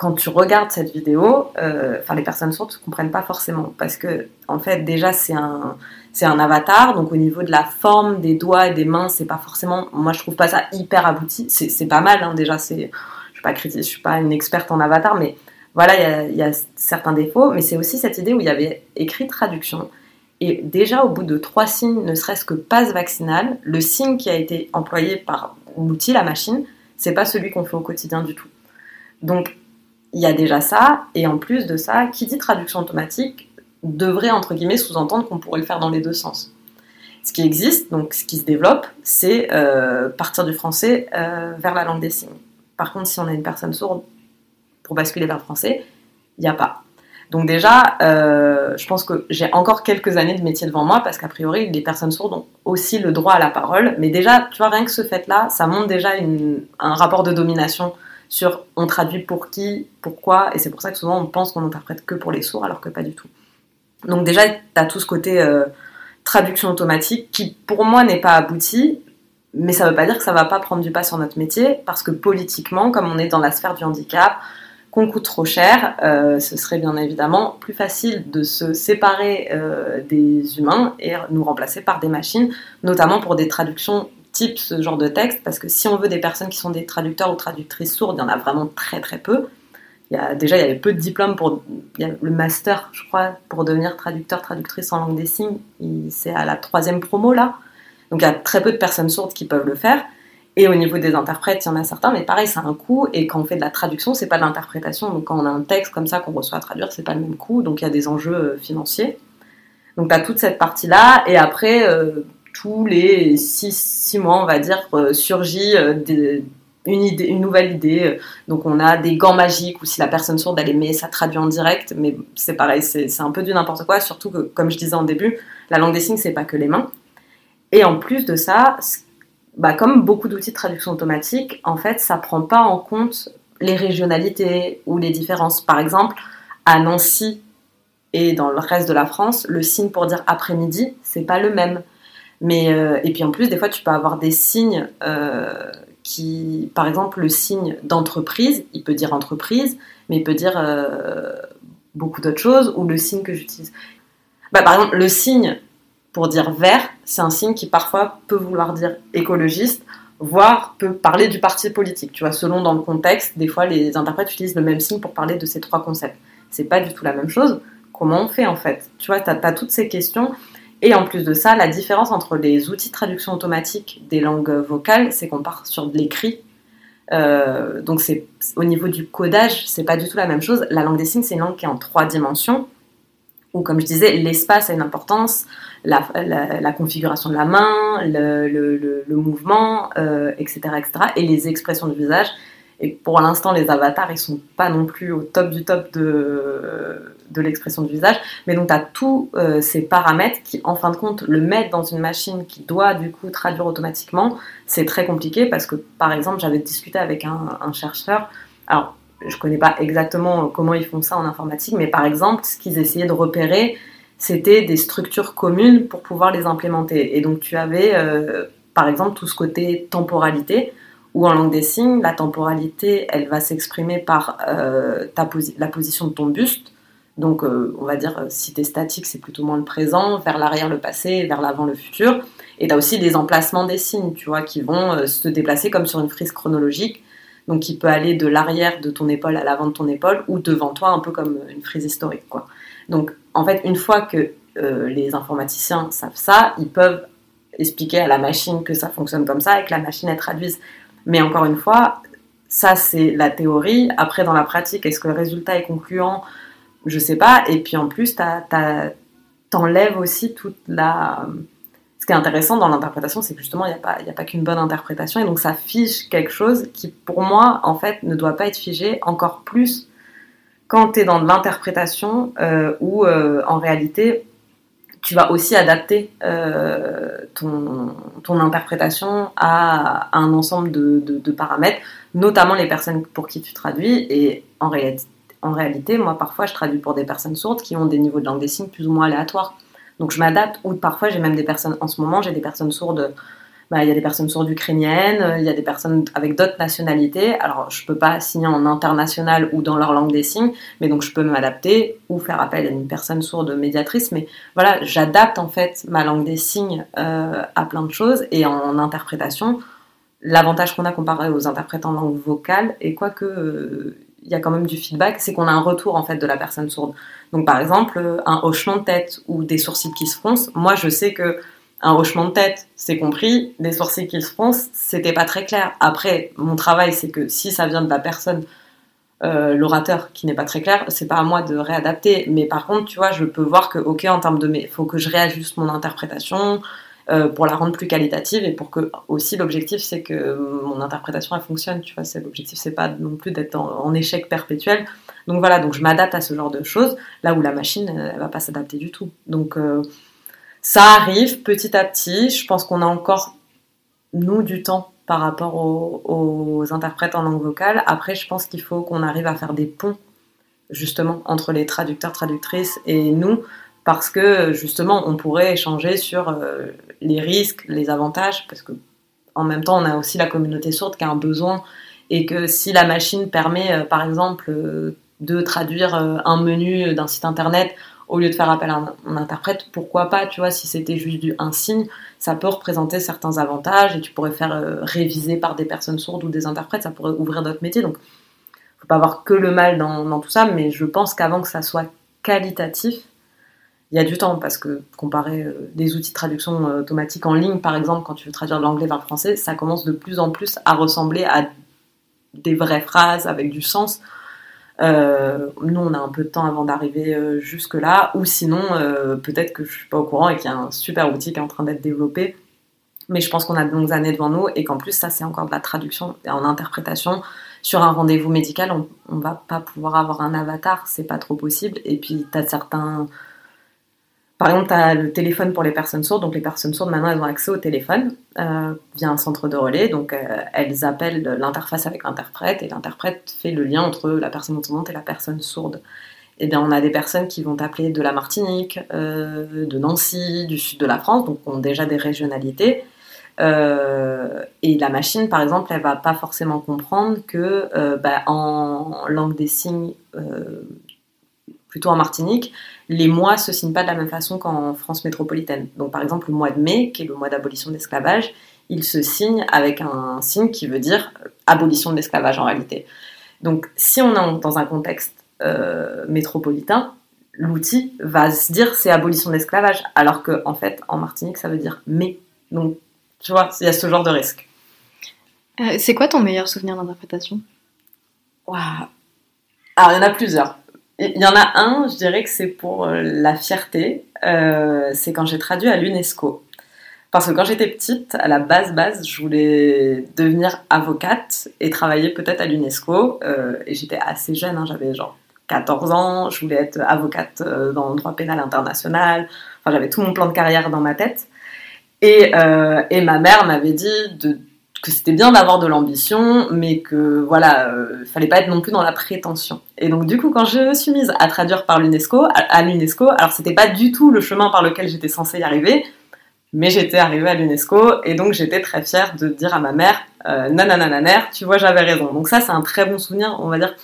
quand tu regardes cette vidéo, enfin les personnes sourdes ne comprennent pas forcément, parce que en fait déjà c'est un c'est un avatar, donc au niveau de la forme des doigts et des mains, c'est pas forcément, moi je trouve pas ça hyper abouti. C'est pas mal, hein, déjà, c'est, je suis pas critique, je suis pas une experte en avatar, mais voilà, il y, a certains défauts, mais c'est aussi cette idée où il y avait écrit traduction. Et déjà, au bout de trois signes, ne serait-ce que passe vaccinal, le signe qui a été employé par l'outil, la machine, c'est pas celui qu'on fait au quotidien du tout. Donc, il y a déjà ça, et en plus de ça, qui dit traduction automatique devrait, entre guillemets, sous-entendre qu'on pourrait le faire dans les deux sens. Ce qui existe, donc ce qui se développe, c'est euh, partir du français euh, vers la langue des signes. Par contre, si on a une personne sourde pour basculer vers le français, il n'y a pas. Donc déjà, euh, je pense que j'ai encore quelques années de métier devant moi parce qu'a priori, les personnes sourdes ont aussi le droit à la parole. Mais déjà, tu vois, rien que ce fait-là, ça montre déjà un rapport de domination sur on traduit pour qui, pourquoi, et c'est pour ça que souvent on pense qu'on interprète que pour les sourds alors que pas du tout. Donc déjà, tu as tout ce côté euh, traduction automatique qui, pour moi, n'est pas abouti, mais ça ne veut pas dire que ça va pas prendre du pas sur notre métier, parce que politiquement, comme on est dans la sphère du handicap, qu'on coûte trop cher, euh, ce serait bien évidemment plus facile de se séparer euh, des humains et nous remplacer par des machines, notamment pour des traductions type ce genre de texte, parce que si on veut des personnes qui sont des traducteurs ou traductrices sourdes, il y en a vraiment très très peu déjà, il y avait peu de diplômes pour le master, je crois, pour devenir traducteur, traductrice en langue des signes. C'est à la troisième promo là. Donc il y a très peu de personnes sourdes qui peuvent le faire. Et au niveau des interprètes, il y en a certains, mais pareil, ça a un coût. Et quand on fait de la traduction, c'est pas de l'interprétation. Donc quand on a un texte comme ça qu'on reçoit à traduire, c'est pas le même coût. Donc il y a des enjeux euh, financiers. Donc tu toute cette partie-là. Et après, euh, tous les six, six, mois, on va dire, euh, surgit idée, une nouvelle idée. Donc on a des gants magiques ou si la personne sourde elle aimait, ça traduit en direct, mais c'est pareil, c'est un peu du n'importe quoi, surtout que comme je disais en début, la langue des signes c'est pas que les mains. Et en plus de ça, bah, comme beaucoup d'outils de traduction automatique, en fait ça prend pas en compte les régionalités ou les différences. Par exemple, à Nancy et dans le reste de la France, le signe pour dire après-midi, c'est pas le même. Mais, euh, et puis en plus, des fois, tu peux avoir des signes euh, qui, par exemple, le signe d'entreprise, il peut dire entreprise, mais il peut dire euh, beaucoup d'autres choses, ou le signe que j'utilise. Bah, par exemple, le signe pour dire vert, c'est un signe qui parfois peut vouloir dire écologiste, voire peut parler du parti politique. Tu vois, selon dans le contexte, des fois les interprètes utilisent le même signe pour parler de ces trois concepts. C'est pas du tout la même chose. Comment on fait en fait? Tu vois, tu as, toutes ces questions. Et en plus de ça, la différence entre les outils de traduction automatique des langues vocales, c'est qu'on part sur de l'écrit. Euh, donc c'est au niveau du codage, c'est pas du tout la même chose. La langue des signes, c'est une langue qui est en trois dimensions, où comme je disais, l'espace a une importance, la, configuration de la main, le, mouvement, etc., euh, etc., et les expressions du visage. Et pour l'instant, les avatars, ils sont pas non plus au top du top de, de l'expression du visage. Mais donc, tu as tous euh, ces paramètres qui, en fin de compte, le mettre dans une machine qui doit, du coup, traduire automatiquement, c'est très compliqué parce que, par exemple, j'avais discuté avec un, chercheur. Alors, je connais pas exactement comment ils font ça en informatique, mais par exemple, ce qu'ils essayaient de repérer, c'était des structures communes pour pouvoir les implémenter. Et donc, tu avais, euh, par exemple, tout ce côté temporalité ou en langue des signes, la temporalité, elle va s'exprimer par euh, la position de ton buste. Donc, euh, on va dire, euh, si tu es statique, c'est plutôt moins le présent, vers l'arrière le passé, vers l'avant le futur. Et tu as aussi les emplacements des signes, tu vois, qui vont se déplacer comme sur une frise chronologique. Donc, qui peut aller de l'arrière de ton épaule à l'avant de ton épaule ou devant toi, un peu comme une frise historique, quoi. Donc, en fait, une fois que les informaticiens savent ça, ils peuvent expliquer à la machine que ça fonctionne comme ça et que la machine elle traduise mais encore une fois, ça c'est la théorie. Après, dans la pratique, est-ce que le résultat est concluant Je sais pas. Et puis en plus, t'enlèves aussi toute la. Ce qui est intéressant dans l'interprétation, c'est que justement, il n'y a pas, qu'une bonne interprétation. Et donc, ça fiche quelque chose qui, pour moi, en fait, ne doit pas être figé encore plus quand tu es dans l'interprétation euh, où, euh, en réalité, tu vas aussi adapter euh, ton, interprétation à, un ensemble de, de, paramètres, notamment les personnes pour qui tu traduis. Et en réalité, en réalité, moi, parfois, je traduis pour des personnes sourdes qui ont des niveaux de langue des signes plus ou moins aléatoires. Donc, je m'adapte. Ou parfois, j'ai même des personnes, en ce moment, j'ai des personnes sourdes bah, il y a des personnes sourdes ukrainiennes, il y a des personnes avec d'autres nationalités. Alors, je peux pas signer en international ou dans leur langue des signes, mais donc je peux m'adapter ou faire appel à une personne sourde médiatrice. Mais voilà, j'adapte en fait ma langue des signes euh, à plein de choses et en interprétation. L'avantage qu'on a comparé aux interprètes en langue vocale, et quoique euh, il y a quand même du feedback, c'est qu'on a un retour en fait de la personne sourde. Donc par exemple, un hochement de tête ou des sourcils qui se froncent, moi je sais que un hochement de tête, c'est compris, des sourcils qui se froncent, c'était pas très clair. Après, mon travail, c'est que si ça vient de la personne, euh, l'orateur qui n'est pas très clair, c'est pas à moi de réadapter. Mais par contre, tu vois, je peux voir que, ok, en termes de, mais faut que je réajuste mon interprétation euh, pour la rendre plus qualitative et pour que aussi l'objectif, c'est que mon interprétation elle fonctionne. Tu vois, l'objectif, c'est pas non plus d'être en, échec perpétuel. Donc voilà, donc je m'adapte à ce genre de choses là où la machine, elle, va pas s'adapter du tout. Donc euh, ça arrive petit à petit. Je pense qu'on a encore, nous, du temps par rapport aux, interprètes en langue vocale. Après, je pense qu'il faut qu'on arrive à faire des ponts, justement, entre les traducteurs, traductrices et nous, parce que, justement, on pourrait échanger sur euh, les risques, les avantages, parce que, en même temps, on a aussi la communauté sourde qui a un besoin, et que si la machine permet, euh, par exemple, euh, de traduire un menu d'un site internet au lieu de faire appel à un, interprète, pourquoi pas, tu vois, si c'était juste du, un signe, ça peut représenter certains avantages et tu pourrais faire réviser par des personnes sourdes ou des interprètes, ça pourrait ouvrir d'autres métiers. Donc, faut pas avoir que le mal dans, tout ça, mais je pense qu'avant que ça soit qualitatif, il y a du temps parce que comparer euh, des outils de traduction euh, automatique en ligne, par exemple, quand tu veux traduire de l'anglais vers le français, ça commence de plus en plus à ressembler à des vraies phrases avec du sens euh, nous, on a un peu de temps avant d'arriver jusque-là, ou sinon, peut-être que je suis pas au courant et qu'il y a un super outil qui est en train d'être développé. Mais je pense qu'on a de longues années devant nous et qu'en plus, ça, c'est encore de la traduction en interprétation. Sur un rendez-vous médical, on, on va pas pouvoir avoir un avatar, c'est pas trop possible. Et puis, tu as certains par exemple, tu as le téléphone pour les personnes sourdes. Donc, les personnes sourdes, maintenant, elles ont accès au téléphone euh, via un centre de relais. Donc, euh, elles appellent l'interface avec l'interprète et l'interprète fait le lien entre la personne entendante et la personne sourde. Et eh bien, on a des personnes qui vont appeler de la Martinique, euh, de Nancy, du sud de la France, donc ont déjà des régionalités. et la machine, par exemple, elle va pas forcément comprendre que bah, en langue des signes, plutôt en Martinique, les mois se signent pas de la même façon qu'en France métropolitaine. Donc par exemple le mois de mai, qui est le mois d'abolition de l'esclavage, il se signe avec un signe qui veut dire abolition de l'esclavage en réalité. Donc si on est dans un contexte euh, métropolitain, l'outil va se dire c'est abolition de l'esclavage, alors qu'en en fait en Martinique ça veut dire mais. Donc tu vois, il y a ce genre de risque. Euh, c'est quoi ton meilleur souvenir d'interprétation? Alors il y en a plusieurs. Il y en a un, je dirais que c'est pour euh, la fierté. Euh, c'est quand j'ai traduit à l'UNESCO. Parce que quand j'étais petite, à la base, base, je voulais devenir avocate et travailler peut-être à l'UNESCO. Euh, et j'étais assez jeune, hein, j'avais genre 14 ans, je voulais être avocate dans le droit pénal international. Enfin, j'avais tout mon plan de carrière dans ma tête. Et, et ma mère m'avait dit de que c'était bien d'avoir de l'ambition, mais que voilà, euh, fallait pas être non plus dans la prétention. Et donc du coup, quand je me suis mise à traduire par l'UNESCO, à, l'UNESCO, alors c'était pas du tout le chemin par lequel j'étais censée y arriver, mais j'étais arrivée à l'UNESCO et donc j'étais très fière de dire à ma mère, euh, tu vois, j'avais raison. Donc ça, c'est un très bon souvenir, on va dire,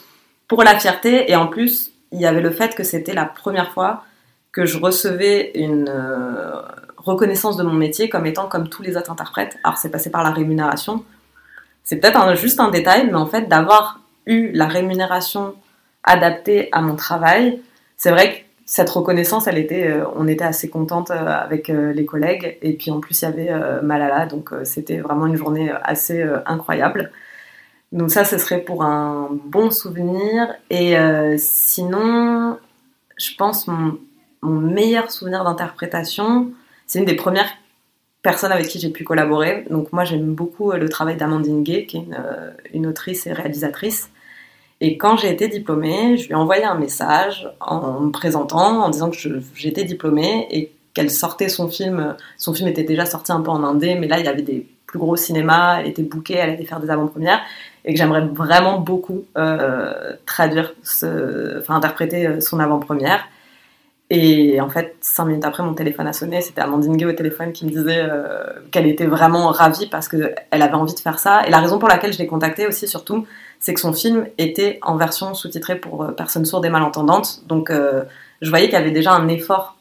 pour la fierté. Et en plus, il y avait le fait que c'était la première fois que je recevais une euh, reconnaissance de mon métier comme étant comme tous les autres interprètes. Alors c'est passé par la rémunération. C'est peut-être juste un détail, mais en fait d'avoir eu la rémunération adaptée à mon travail, c'est vrai que cette reconnaissance, euh, on était assez contente euh, avec euh, les collègues. Et puis en plus, il y avait Malala, donc c'était vraiment une journée assez incroyable. Donc ça, ce serait pour un bon souvenir. Et sinon, je pense mon meilleur souvenir d'interprétation, c'est une des premières personnes avec qui j'ai pu collaborer. Donc moi j'aime beaucoup euh, le travail d'Amandine Gay, qui est euh, une, autrice et réalisatrice. Et quand j'ai été diplômée, je lui ai envoyé un message en me présentant, en disant que j'étais diplômée et qu'elle sortait son film. Son film était déjà sorti un peu en indé, mais là, il y avait des plus gros cinémas, elle était bookée, elle allait faire des avant-premières, et que j'aimerais vraiment beaucoup euh, traduire, enfin interpréter son avant-première. Et en fait, cinq minutes après, mon téléphone a sonné. C'était Amandine Gay au téléphone qui me disait euh, qu'elle était vraiment ravie parce qu'elle avait envie de faire ça. Et la raison pour laquelle je l'ai contactée aussi, surtout, c'est que son film était en version sous-titrée pour euh, personnes sourdes et malentendantes. Donc, euh, je voyais qu'il y avait déjà un effort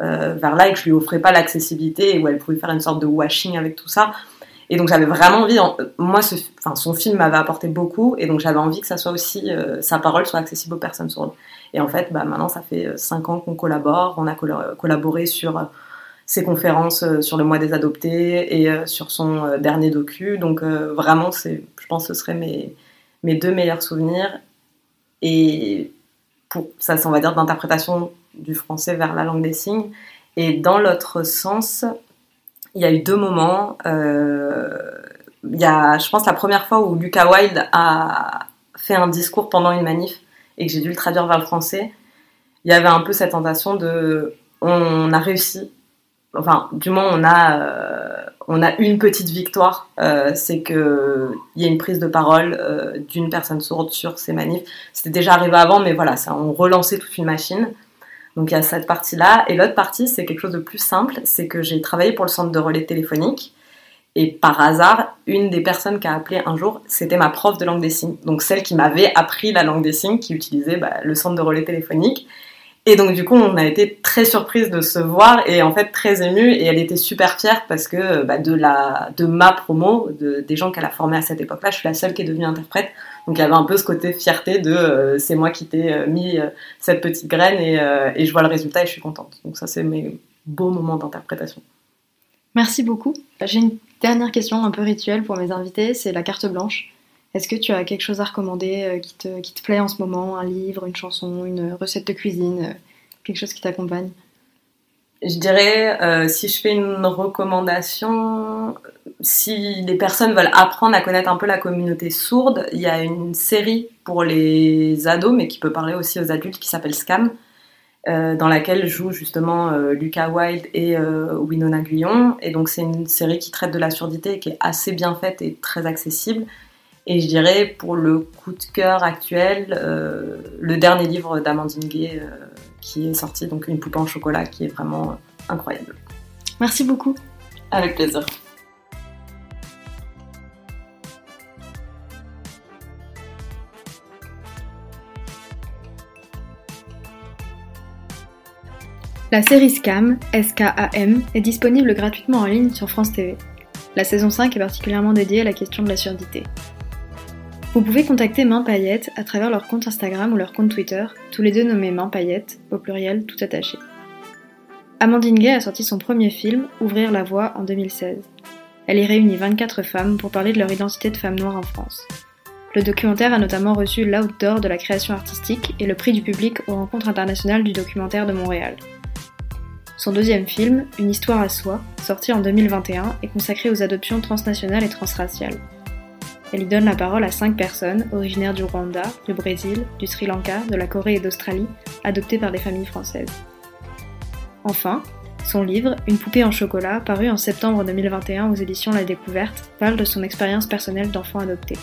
vers là et que je lui offrais pas l'accessibilité et où elle pouvait faire une sorte de washing avec tout ça. Et donc j'avais vraiment envie, moi, enfin, son film m'avait apporté beaucoup, et donc j'avais envie que aussi, sa parole soit accessible aux personnes sourdes. Et en fait, bah, maintenant, ça fait euh, cinq ans qu'on collabore. On a collaboré sur euh, ses conférences euh, sur le mois des adoptés et sur son dernier docu. Donc vraiment, c'est, je pense que ce seraient mes, mes deux meilleurs souvenirs. Et pour ça, on va dire, d'interprétation du français vers la langue des signes. Et dans l'autre sens, il y a eu deux moments. il y a, je pense, la première fois où Lucas Wilde a fait un discours pendant une manif et que j'ai dû le traduire vers le français, il y avait un peu cette tentation de on a réussi, enfin du moins on a euh, on a une petite victoire, euh, c'est que il y a une prise de parole euh, d'une personne sourde sur ces manifs. C'était déjà arrivé avant, mais voilà, ça on relançait toute une machine. Donc il y a cette partie-là. Et l'autre partie, c'est quelque chose de plus simple, c'est que j'ai travaillé pour le centre de relais téléphonique. Et par hasard, une des personnes qui a appelé un jour, c'était ma prof de langue des signes. Donc celle qui m'avait appris la langue des signes, qui utilisait bah, le centre de relais téléphonique. Et donc du coup, on a été très surprise de se voir et en fait très émue. Et elle était super fière parce que bah, de, la, de ma promo, de, des gens qu'elle a formés à cette époque-là, je suis la seule qui est devenue interprète. Donc il y avait un peu ce côté fierté de euh, c'est moi qui t'ai euh, mis euh, cette petite graine et, et je vois le résultat et je suis contente. Donc ça, c'est mes beaux moments d'interprétation. Merci beaucoup. J'ai une Dernière question un peu rituelle pour mes invités, c'est la carte blanche. Est-ce que tu as quelque chose à recommander euh, qui te, plaît en ce moment? Un livre, une chanson, une recette de cuisine euh, Quelque chose qui t'accompagne? Je dirais, euh, si je fais une recommandation, si les personnes veulent apprendre à connaître un peu la communauté sourde, il y a une série pour les ados, mais qui peut parler aussi aux adultes, qui s'appelle Scam, dans laquelle jouent justement euh, Lucas Wilde et Winona Guyon. Et donc c'est une série qui traite de la surdité et qui est assez bien faite et très accessible. Et je dirais pour le coup de cœur actuel, le dernier livre d'Amandine Gay qui est sorti, donc Une poupée en chocolat, qui est vraiment incroyable. Merci beaucoup. Avec plaisir. La série Scam, S-K-A-M, est disponible gratuitement en ligne sur France TV. La saison 5 est particulièrement dédiée à la question de la surdité. Vous pouvez contacter Main Paillette à travers leur compte Instagram ou leur compte Twitter, tous les deux nommés Main Paillette, au pluriel tout attaché. Amandine Gay a sorti son premier film, Ouvrir la voie, en 2016. Elle y réunit 24 femmes pour parler de leur identité de femme noire en France. Le documentaire a notamment reçu l'Outdoor de la création artistique et le prix du public aux rencontres internationales du documentaire de Montréal. Son deuxième film, Une histoire à soi, sorti en 2021, est consacré aux adoptions transnationales et transraciales. Elle y donne la parole à cinq personnes originaires du Rwanda, du Brésil, du Sri Lanka, de la Corée et d'Australie, adoptées par des familles françaises. Enfin, son livre, Une poupée en chocolat, paru en septembre 2021 aux éditions La Découverte, parle de son expérience personnelle d'enfant adopté.